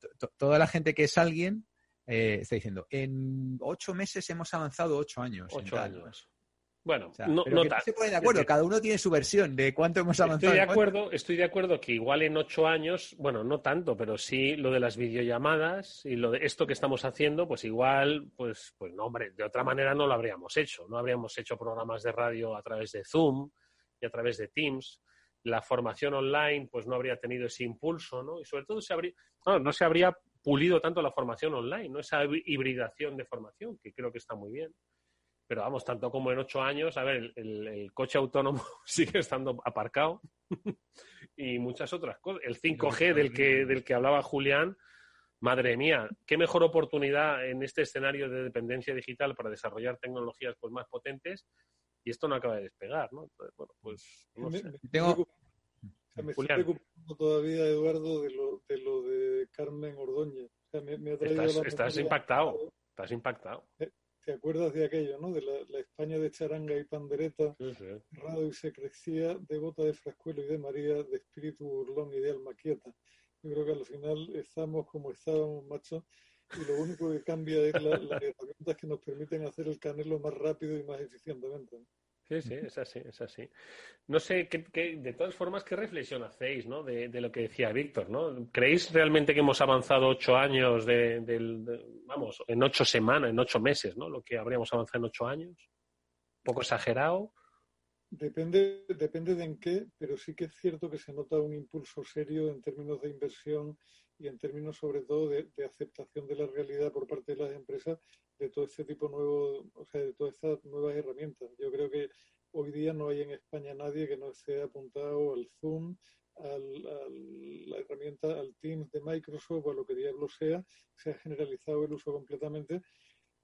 to- to- toda la gente que es alguien eh, está diciendo en ocho meses hemos avanzado ocho años. Ocho tal". años. Bueno, O sea, no, no tal. se ponen de acuerdo, cada uno tiene su versión de cuánto hemos avanzado. Estoy de acuerdo, estoy de acuerdo que igual en ocho años, bueno, no tanto, pero sí lo de las videollamadas y lo de esto que estamos haciendo, pues igual, pues, pues no, hombre, de otra manera no lo habríamos hecho. No habríamos hecho programas de radio a través de Zoom y a través de Teams. La formación online, pues no habría tenido ese impulso, ¿no? Y sobre todo se habría, no, no se habría pulido tanto la formación online, ¿no? Esa hibridación de formación, que creo que está muy bien. Pero vamos, tanto como en ocho años, a ver, el, el- el coche autónomo [LAUGHS] sigue estando aparcado [LAUGHS] y muchas otras cosas. El 5G del que, del que hablaba Julián, madre mía, qué mejor oportunidad en este escenario de dependencia digital para desarrollar tecnologías pues, más potentes y esto no acaba de despegar, ¿no? Entonces, bueno, pues no Me- sé. me- Tengo- o sea, me Julián. estoy preocupando todavía, Eduardo, de lo de, lo de Carmen Ordóñez. O sea, me, me ha traído Estás, impactado, estás impactado. ¿Te acuerdas de aquello, no? De la, la España de charanga y pandereta, Sí, sí. rado y se crecía, devota de Frascuelo y de María, de espíritu burlón y de alma quieta. Yo creo que al final estamos como estábamos, macho, y lo único que cambia es la- las herramientas que nos permiten hacer el canelo más rápido y más eficientemente. Sí, sí, es así, es así. No sé, ¿qué, de todas formas, ¿qué reflexión hacéis ¿no? de, de lo que decía Víctor? ¿no? ¿Creéis realmente que hemos avanzado ocho años, de, vamos, en ocho semanas, en ocho meses, ¿no? lo que habríamos avanzado en ocho años? ¿Un poco exagerado? Depende, depende de en qué, pero sí que es cierto que se nota un impulso serio en términos de inversión y en términos sobre todo de aceptación de la realidad por parte de las empresas de todo este tipo nuevo, o sea, de todas estas nuevas herramientas. Yo creo que hoy día no hay en España nadie que no esté apuntado al Zoom, al, al- la herramienta, al Teams de Microsoft o a lo que diablo sea, se ha generalizado el uso completamente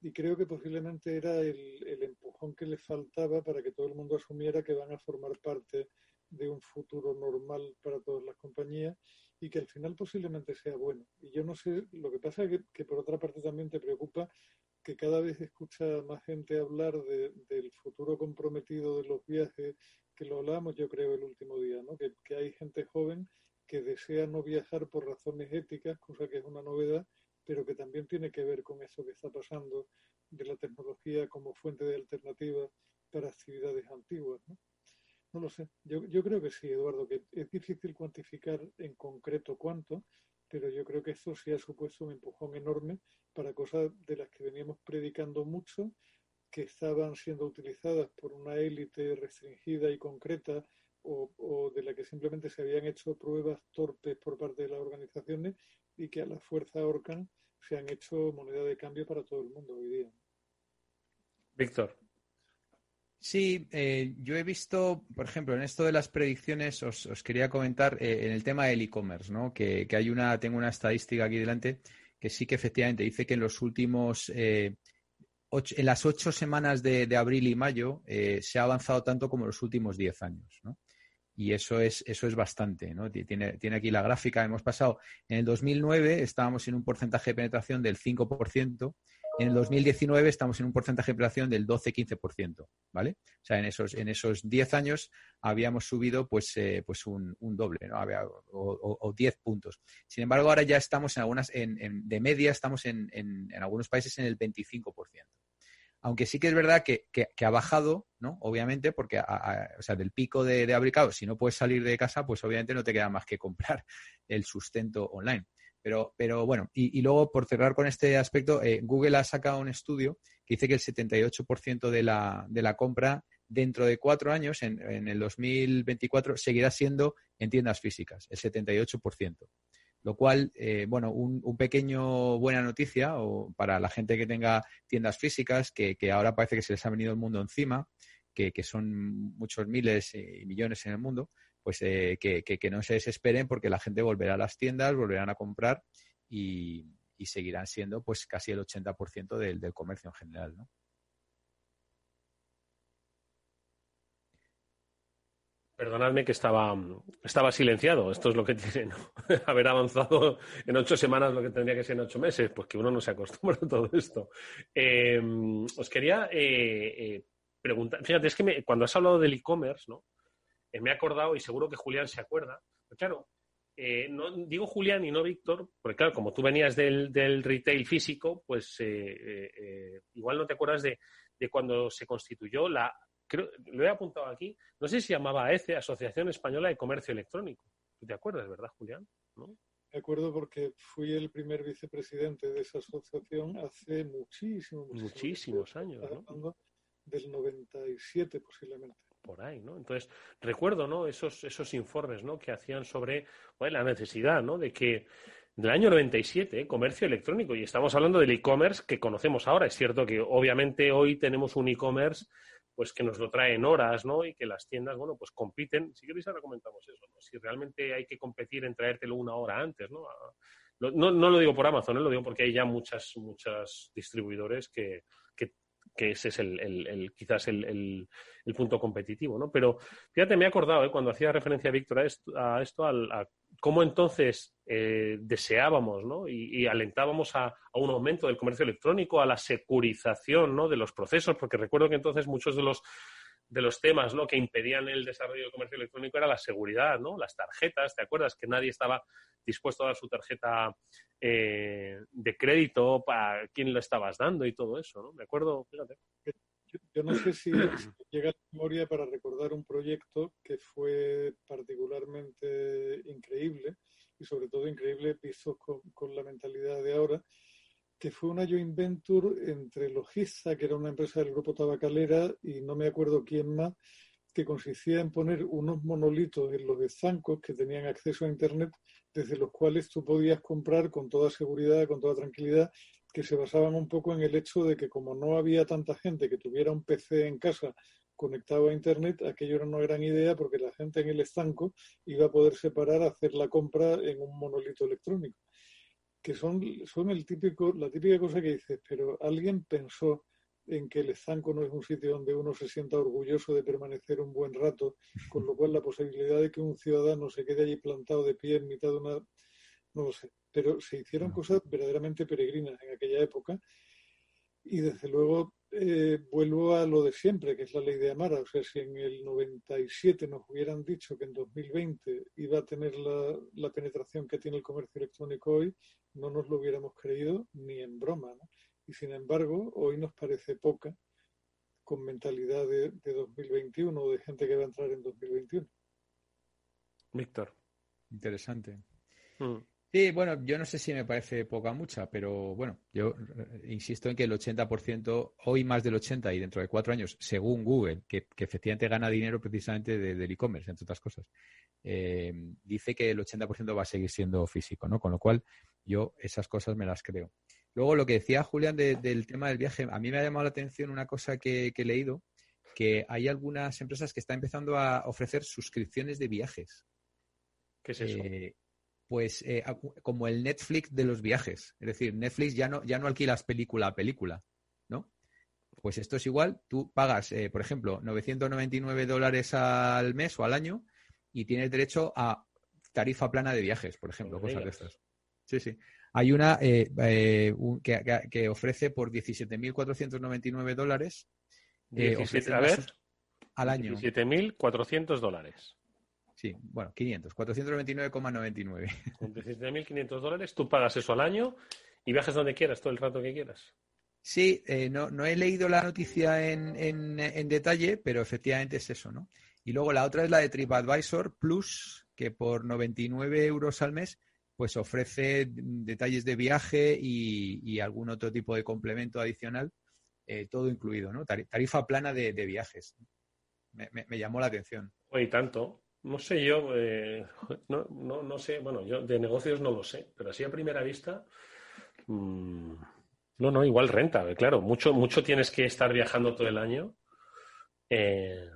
y creo que posiblemente era el, el empujón que le faltaba para que todo el mundo asumiera que van a formar parte de un futuro normal para todas las compañías y que al final posiblemente sea bueno. Y yo no sé, lo que pasa es que, que por otra parte también te preocupa que cada vez escucha más gente hablar de- del futuro comprometido de los viajes, que lo hablábamos yo creo el último día, ¿no? que, que hay gente joven que desea no viajar por razones éticas, cosa que es una novedad, pero que también tiene que ver con eso que está pasando de la tecnología como fuente de alternativa para actividades antiguas. ¿no? No lo sé. Yo, yo creo que sí, Eduardo, que es difícil cuantificar en concreto cuánto, pero yo creo que esto sí ha supuesto un empujón enorme para cosas de las que veníamos predicando mucho, que estaban siendo utilizadas por una élite restringida y concreta o, o de la que simplemente se habían hecho pruebas torpes por parte de las organizaciones y que a la fuerza ahorcan se han hecho moneda de cambio para todo el mundo hoy día. Víctor. Sí, eh, yo he visto, por ejemplo, en esto de las predicciones, os, os quería comentar eh, en el tema del e-commerce, ¿no? Que, que hay una, tengo una estadística aquí delante que sí que efectivamente dice que en los últimos, eh, en las ocho semanas de, de abril y mayo eh, se ha avanzado tanto como en los últimos diez años. Y eso es, eso es bastante, ¿no? Ti- Tiene, tiene aquí la gráfica, hemos pasado, en el 2009 estábamos en un porcentaje de penetración del 5%, en el 2019 estamos en un porcentaje de penetración del 12-15%, ¿vale? O sea, en esos, en esos 10 años habíamos subido pues, eh, pues un, doble, ¿no? Había- o, o- o 10 puntos. Sin embargo, ahora ya estamos en algunas, en, en- de media estamos en, en- algunos países en el 25%. Aunque sí que es verdad que, ha bajado, ¿no? Obviamente, porque a- o sea, del pico de, de abril, claro, si no puedes salir de casa, pues obviamente no te queda más que comprar el sustento online. Pero Pero, bueno, y, luego por cerrar con este aspecto, eh, Google ha sacado un estudio que dice que el 78% de la, de la compra dentro de cuatro años, en, en el 2024, seguirá siendo en tiendas físicas, el 78%. Lo cual, eh, bueno, un, un pequeño buena noticia o para la gente que tenga tiendas físicas, que, que ahora parece que se les ha venido el mundo encima, que, que son muchos miles y millones en el mundo, pues eh, que, no se desesperen porque la gente volverá a las tiendas, volverán a comprar y, seguirán siendo pues casi el 80% del, del comercio en general, ¿no? Perdonadme que estaba, estaba silenciado. Esto es lo que [LAUGHS] tiene ¿no? haber avanzado en ocho semanas lo que tendría que ser en ocho meses, pues que uno no se acostumbra a todo esto. Eh, os quería eh, preguntar, fíjate, es que cuando has hablado del e-commerce, ¿no? Eh, me he acordado y seguro que Julián se acuerda. Pero claro, eh, no, digo Julián y no Víctor, porque claro, como tú venías del, del retail físico, pues eh, eh, eh, igual no te acuerdas de, de cuando se constituyó la, creo, lo he apuntado aquí, no sé si llamaba AECE, Asociación Española de Comercio Electrónico. ¿Tú te acuerdas, verdad, Julián? ¿No? Me acuerdo porque fui el primer vicepresidente de esa asociación hace muchísimo, muchísimo Muchísimos años, Estamos ¿no? del 97 posiblemente. Por ahí, ¿no? Entonces, recuerdo, ¿no? Esos, esos informes, ¿no? Que hacían sobre la necesidad, ¿no? De que del año 97, ¿eh? comercio electrónico, y estamos hablando del e-commerce que conocemos ahora. Es cierto que obviamente hoy tenemos un e-commerce pues que nos lo trae en horas, ¿no? Y que las tiendas, bueno, pues compiten. Si queréis ahora comentamos eso, ¿no? Si realmente hay que competir en traértelo una hora antes, ¿no? A- No, no, no lo digo por Amazon, ¿eh? lo digo porque hay ya muchas, muchas distribuidores que, que, ese es el, el- quizás el, el- punto competitivo, ¿no? Pero fíjate, me he acordado, ¿eh? cuando hacía referencia Víctor a esto, a, esto a cómo entonces eh, deseábamos, ¿no? Y, y alentábamos a, a un aumento del comercio electrónico, a la securización, ¿no? De los procesos, porque recuerdo que entonces muchos de los de los temas ¿no? que impedían el desarrollo del comercio electrónico era la seguridad, ¿no? Las tarjetas, ¿te acuerdas? Que nadie estaba dispuesto a dar su tarjeta eh, de crédito para quién lo estabas dando y todo eso, ¿no? Me acuerdo, fíjate. Yo, yo no sé si, [CLEARS THROAT] llega a la memoria para recordar un proyecto que fue particularmente increíble y sobre todo increíble visto con, con la mentalidad de ahora, que fue una joint venture entre Logista, que era una empresa del grupo Tabacalera, y no me acuerdo quién más, que consistía en poner unos monolitos en los estancos que tenían acceso a Internet, desde los cuales tú podías comprar con toda seguridad, con toda tranquilidad, que se basaban un poco en el hecho de que como no había tanta gente que tuviera un PC en casa conectado a Internet, aquello era una gran idea porque la gente en el estanco iba a poder separar, hacer la compra en un monolito electrónico que son, son el típico, la típica cosa que dices, pero alguien pensó en que el estanco no es un sitio donde uno se sienta orgulloso de permanecer un buen rato, con lo cual la posibilidad de que un ciudadano se quede allí plantado de pie en mitad de una... no lo sé, pero se hicieron cosas verdaderamente peregrinas en aquella época y desde luego eh, vuelvo a lo de siempre, que es la ley de Amara. O sea, si en el 97 nos hubieran dicho que en 2020 iba a tener la, la penetración que tiene el comercio electrónico hoy, no nos lo hubiéramos creído ni en broma. ¿no? Y sin embargo, hoy nos parece poca con mentalidad de, de 2021 o de gente que va a entrar en 2021. Víctor. Interesante. Mm. Sí, bueno, yo no sé si me parece poca o mucha, pero bueno, yo eh, insisto en que el 80%, hoy más del 80% y dentro de cuatro años, según Google, que, que efectivamente gana dinero precisamente de- del e-commerce, entre otras cosas, eh, dice que el 80% va a seguir siendo físico, ¿no? Con lo cual, yo esas cosas me las creo. Luego, lo que decía Julián de- del tema del viaje, a mí me ha llamado la atención una cosa que, que he leído, que hay algunas empresas que están empezando a ofrecer suscripciones de viajes. ¿Qué es eso? Eh, pues eh, como el Netflix de los viajes. Es decir, Netflix ya no, ya no alquilas película a película, ¿no? Pues esto es igual, tú pagas, eh, por ejemplo, 999 dólares al mes o al año y tienes derecho a tarifa plana de viajes, por ejemplo, cosas de estas. Sí, sí. Hay una eh, eh, un- que, ofrece por 17.499 dólares. eh, 17, ofrece a ver. al año. 17.400 dólares. Sí, bueno, 500, 499,99. Con 17.500 dólares tú pagas eso al año y viajas donde quieras, todo el rato que quieras. Sí, eh, no, no he leído la noticia en, en- en detalle, pero efectivamente es eso, ¿no? Y luego la otra es la de TripAdvisor Plus, que por 99 euros al mes pues ofrece detalles de viaje y, algún otro tipo de complemento adicional, eh, todo incluido, ¿no? Tarifa plana de, viajes. Me, llamó la atención. Oye, tanto. No sé yo, eh, no, no, no, sé, bueno, yo de negocios no lo sé, pero así a primera vista, mm, no, no, igual renta, claro, mucho, mucho tienes que estar viajando todo el año. Eh,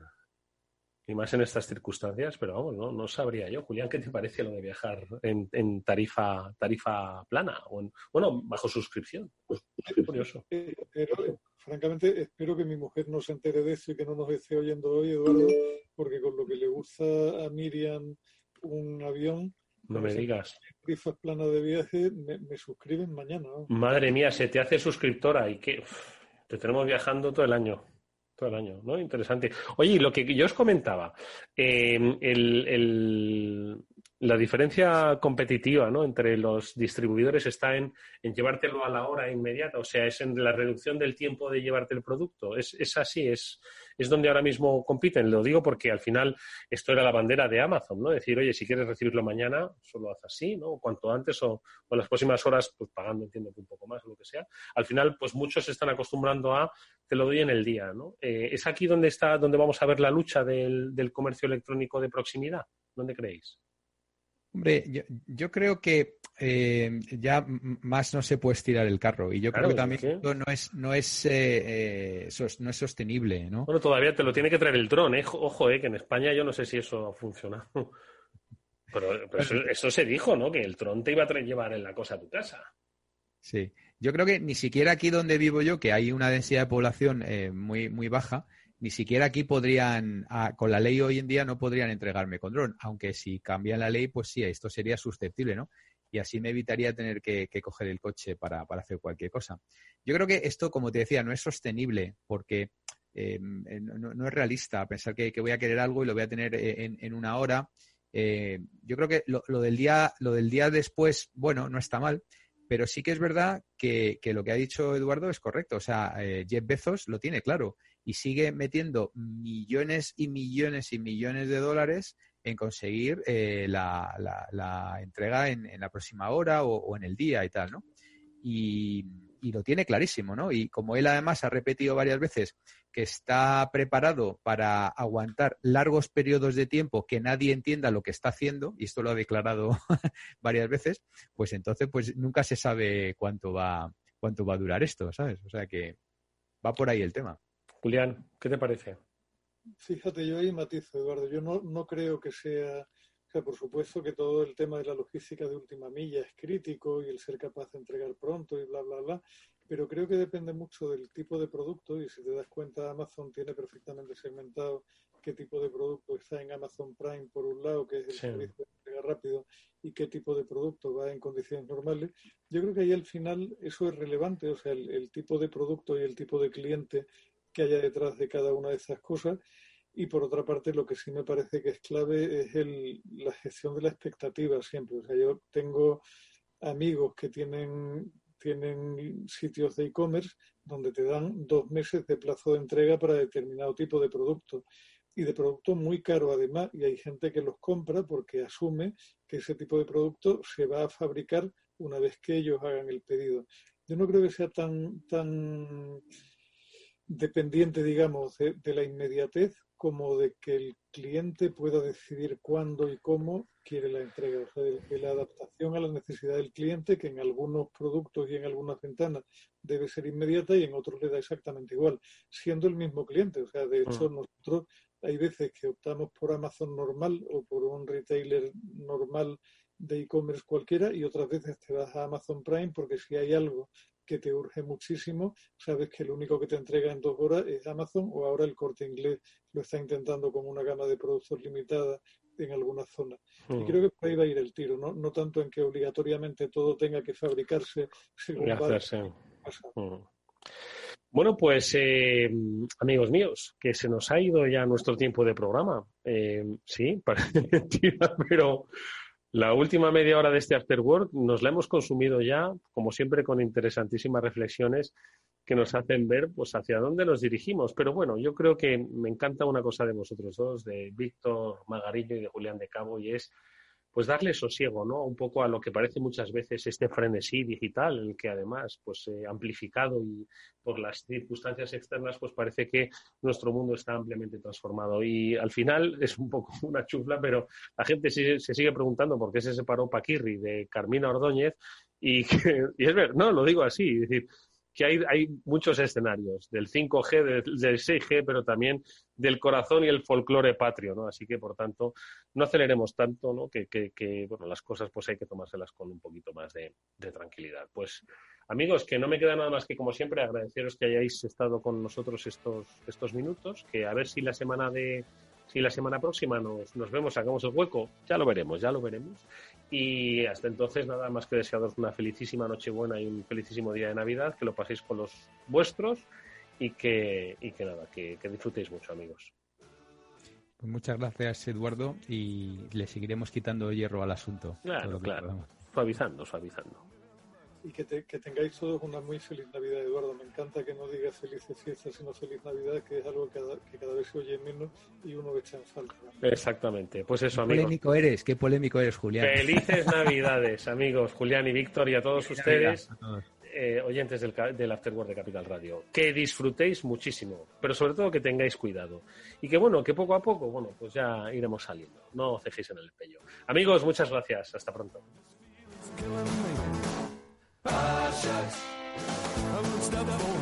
y más en estas circunstancias, pero vamos, no, no sabría yo. Julián, ¿qué te parece lo de viajar en, tarifa tarifa plana o en, bueno, bajo suscripción? Pues, curioso. Pero, francamente, espero que mi mujer no se entere de eso y que no nos esté oyendo hoy, Eduardo, porque con lo que le gusta a Miriam un avión, no me digas. Tarifas planas de viaje, me, suscriben mañana. Madre mía, se te hace suscriptora y que te tenemos viajando todo el año todo el año, ¿no? Interesante. Oye, lo que yo os comentaba, eh, la diferencia competitiva ¿no? entre los distribuidores está en, llevártelo a la hora inmediata, o sea, es en la reducción del tiempo de llevarte el producto. Es, es así, es, es donde ahora mismo compiten. Lo digo porque al final esto era la bandera de Amazon, ¿no? Decir, oye, si quieres recibirlo mañana, solo haz así, ¿no? Cuanto antes o, en las próximas horas, pues pagando, entiendo que un poco más o lo que sea. Al final, pues muchos se están acostumbrando a te lo doy en el día, ¿no? Eh, ¿Es aquí donde está, donde vamos a ver la lucha del, del comercio electrónico de proximidad? ¿Dónde creéis? Hombre, yo, creo que eh, ya más no se puede estirar el carro y yo creo que también no es no es eh, eh, no es sostenible, ¿no? Bueno, todavía te lo tiene que traer el dron, ¿eh? ojo, eh, que en España yo no sé si eso funciona. [LAUGHS] Pero, pero eso, se dijo, ¿no? Que el dron te iba a llevar en la cosa a tu casa. Sí, yo creo que ni siquiera aquí donde vivo yo, que hay una densidad de población muy muy baja, ni siquiera aquí podrían, con la ley hoy en día no podrían entregarme con dron, aunque si cambian la ley, pues sí, esto sería susceptible, ¿no? Y así me evitaría tener que, coger el coche para, hacer cualquier cosa. Yo creo que esto, como te decía, no es sostenible porque em, eh, no, es realista pensar que, voy a querer algo y lo voy a tener eh, en, una hora. Eh, yo creo que lo, del día, lo del día después, bueno, no está mal, pero sí que es verdad que, lo que ha dicho Eduardo es correcto. O sea, Jeff Bezos lo tiene claro y sigue metiendo millones y millones y millones de dólares en conseguir eh, la, entrega en, la próxima hora o, en el día y tal, ¿no? Y, lo tiene clarísimo, ¿no? Y como él además ha repetido varias veces que está preparado para aguantar largos periodos de tiempo que nadie entienda lo que está haciendo, y esto lo ha declarado [LAUGHS] varias veces, pues entonces pues nunca se sabe cuánto va, cuánto va a durar esto, ¿sabes? O sea que va por ahí el tema. Julián, ¿qué te parece? Fíjate, yo ahí matizo, Eduardo. Yo no, no creo que sea, o sea, por supuesto que todo el tema de la logística de última milla es crítico y el ser capaz de entregar pronto y bla, bla, bla, pero creo que depende mucho del tipo de producto y si te das cuenta, Amazon tiene perfectamente segmentado qué tipo de producto está en Amazon Prime por un lado, que es el servicio de entrega rápido, y qué tipo de producto va en condiciones normales. Yo creo que ahí al final eso es relevante, o sea, el, el tipo de producto y el tipo de cliente que haya detrás de cada una de esas cosas. Y por otra parte, lo que sí me parece que es clave es el, la gestión de la expectativa siempre. O sea, yo tengo amigos que tienen, tienen sitios de e-commerce donde te dan dos meses de plazo de entrega para determinado tipo de producto y de producto muy caro además y hay gente que los compra porque asume que ese tipo de producto se va a fabricar una vez que ellos hagan el pedido. Yo no creo que sea tan tan dependiente, digamos, de, la inmediatez como de que el cliente pueda decidir cuándo y cómo quiere la entrega. O sea, de, la adaptación a la necesidad del cliente, que en algunos productos y en algunas ventanas debe ser inmediata y en otros le da exactamente igual, siendo el mismo cliente. O sea, de hecho, mm. nosotros hay veces que optamos por Amazon normal o por un retailer normal de e-commerce cualquiera y otras veces te vas a Amazon Prime porque si hay algo que te urge muchísimo, sabes que lo único que te entrega en dos horas es Amazon o ahora el corte inglés lo está intentando con una gama de productos limitada en algunas zonas. Y hmm. creo que por ahí va a ir el tiro, ¿no? no tanto en que obligatoriamente todo tenga que fabricarse según hmm. Bueno, pues eh, amigos míos, que se nos ha ido ya nuestro tiempo de programa. Eh, sí, [LAUGHS] parece mentira, pero la última media hora de este After Work nos la hemos consumido ya, como siempre, con interesantísimas reflexiones que nos hacen ver pues hacia dónde nos dirigimos. Pero bueno, yo creo que me encanta una cosa de vosotros dos, de Víctor Magariño y de Julián de Cabo, y es pues darle sosiego, ¿no? Un poco a lo que parece muchas veces este frenesí digital, el que además, pues eh, amplificado y por las circunstancias externas, pues parece que nuestro mundo está ampliamente transformado. Y al final [LAUGHS] es un poco una chufla, pero la gente se, sigue preguntando por qué se separó Paquirri de Carmina Ordóñez y, [LAUGHS] y es ver, no, lo digo así, es decir, que hay, hay muchos escenarios, del 5G, del, del 6G, pero también del corazón y el folclore patrio, ¿no? Así que, por tanto, no aceleremos tanto, ¿no? Que, que, que, bueno, las cosas pues hay que tomárselas con un poquito más de, de tranquilidad. Pues, amigos, que no me queda nada más que, como siempre, agradeceros que hayáis estado con nosotros estos, estos minutos, que a ver si la semana de si la semana próxima nos, nos vemos, sacamos el hueco, ya lo veremos, ya lo veremos. Y hasta entonces, nada más que desearos una felicísima Nochebuena y un felicísimo día de Navidad, que lo paséis con los vuestros y que, y que nada, que, que disfrutéis mucho, amigos. Pues muchas gracias, Eduardo, y le seguiremos quitando hierro al asunto. Claro, claro. podamos. Suavizando, suavizando. Y que, te- que tengáis todos una muy feliz Navidad, Eduardo. Me encanta que no digas felices fiestas, sino feliz Navidad, que es algo que cada, que cada vez se oye menos y uno echa en falta. Exactamente. Pues eso, Qué amigos. polémico eres, qué polémico eres, Julián. Felices Navidades, amigos. Julián y Víctor y a todos Feliz ustedes, Navidad a todos. eh, oyentes del, ca- del Afterword de Capital Radio. Que disfrutéis muchísimo, pero sobre todo que tengáis cuidado. Y que bueno, que poco a poco, bueno, pues ya iremos saliendo. No cejéis en el pello. Amigos, muchas gracias. Hasta pronto. Ah, shucks. I'm unstoppable.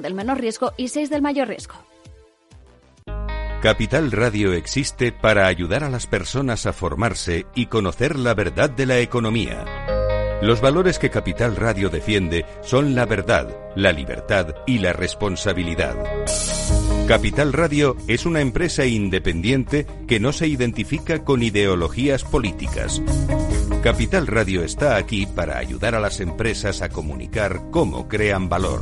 del menor riesgo y 6 del mayor riesgo. Capital Radio existe para ayudar a las personas a formarse y conocer la verdad de la economía. Los valores que Capital Radio defiende son la verdad, la libertad y la responsabilidad. Capital Radio es una empresa independiente que no se identifica con ideologías políticas. Capital Radio está aquí para ayudar a las empresas a comunicar cómo crean valor.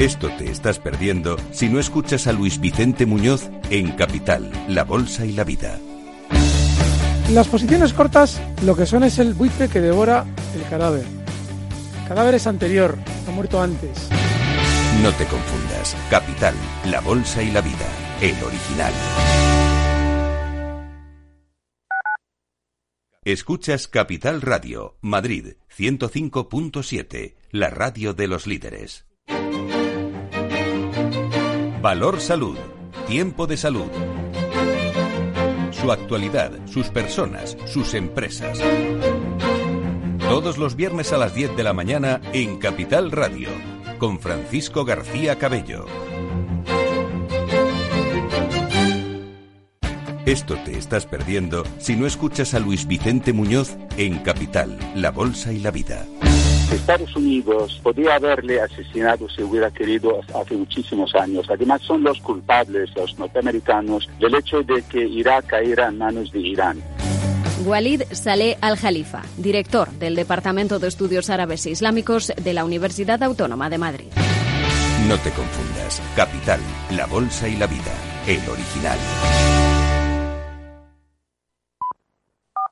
Esto te estás perdiendo si no escuchas a Luis Vicente Muñoz en Capital, La Bolsa y la Vida. Las posiciones cortas lo que son es el buitre que devora el cadáver. El cadáver es anterior, ha muerto antes. No te confundas. Capital, La Bolsa y la Vida. El original. Escuchas Capital Radio, Madrid 105.7, la radio de los líderes. Valor Salud. Tiempo de salud. Su actualidad, sus personas, sus empresas. Todos los viernes a las 10 de la mañana en Capital Radio, con Francisco García Cabello. Esto te estás perdiendo si no escuchas a Luis Vicente Muñoz en Capital, La Bolsa y la Vida. Estados Unidos podría haberle asesinado si hubiera querido hace muchísimos años. Además, son los culpables, los norteamericanos, del hecho de que Irak cayera en manos de Irán. Walid Saleh Al-Jalifa, director del Departamento de Estudios Árabes e Islámicos de la Universidad Autónoma de Madrid. No te confundas. Capital, la bolsa y la vida. El original.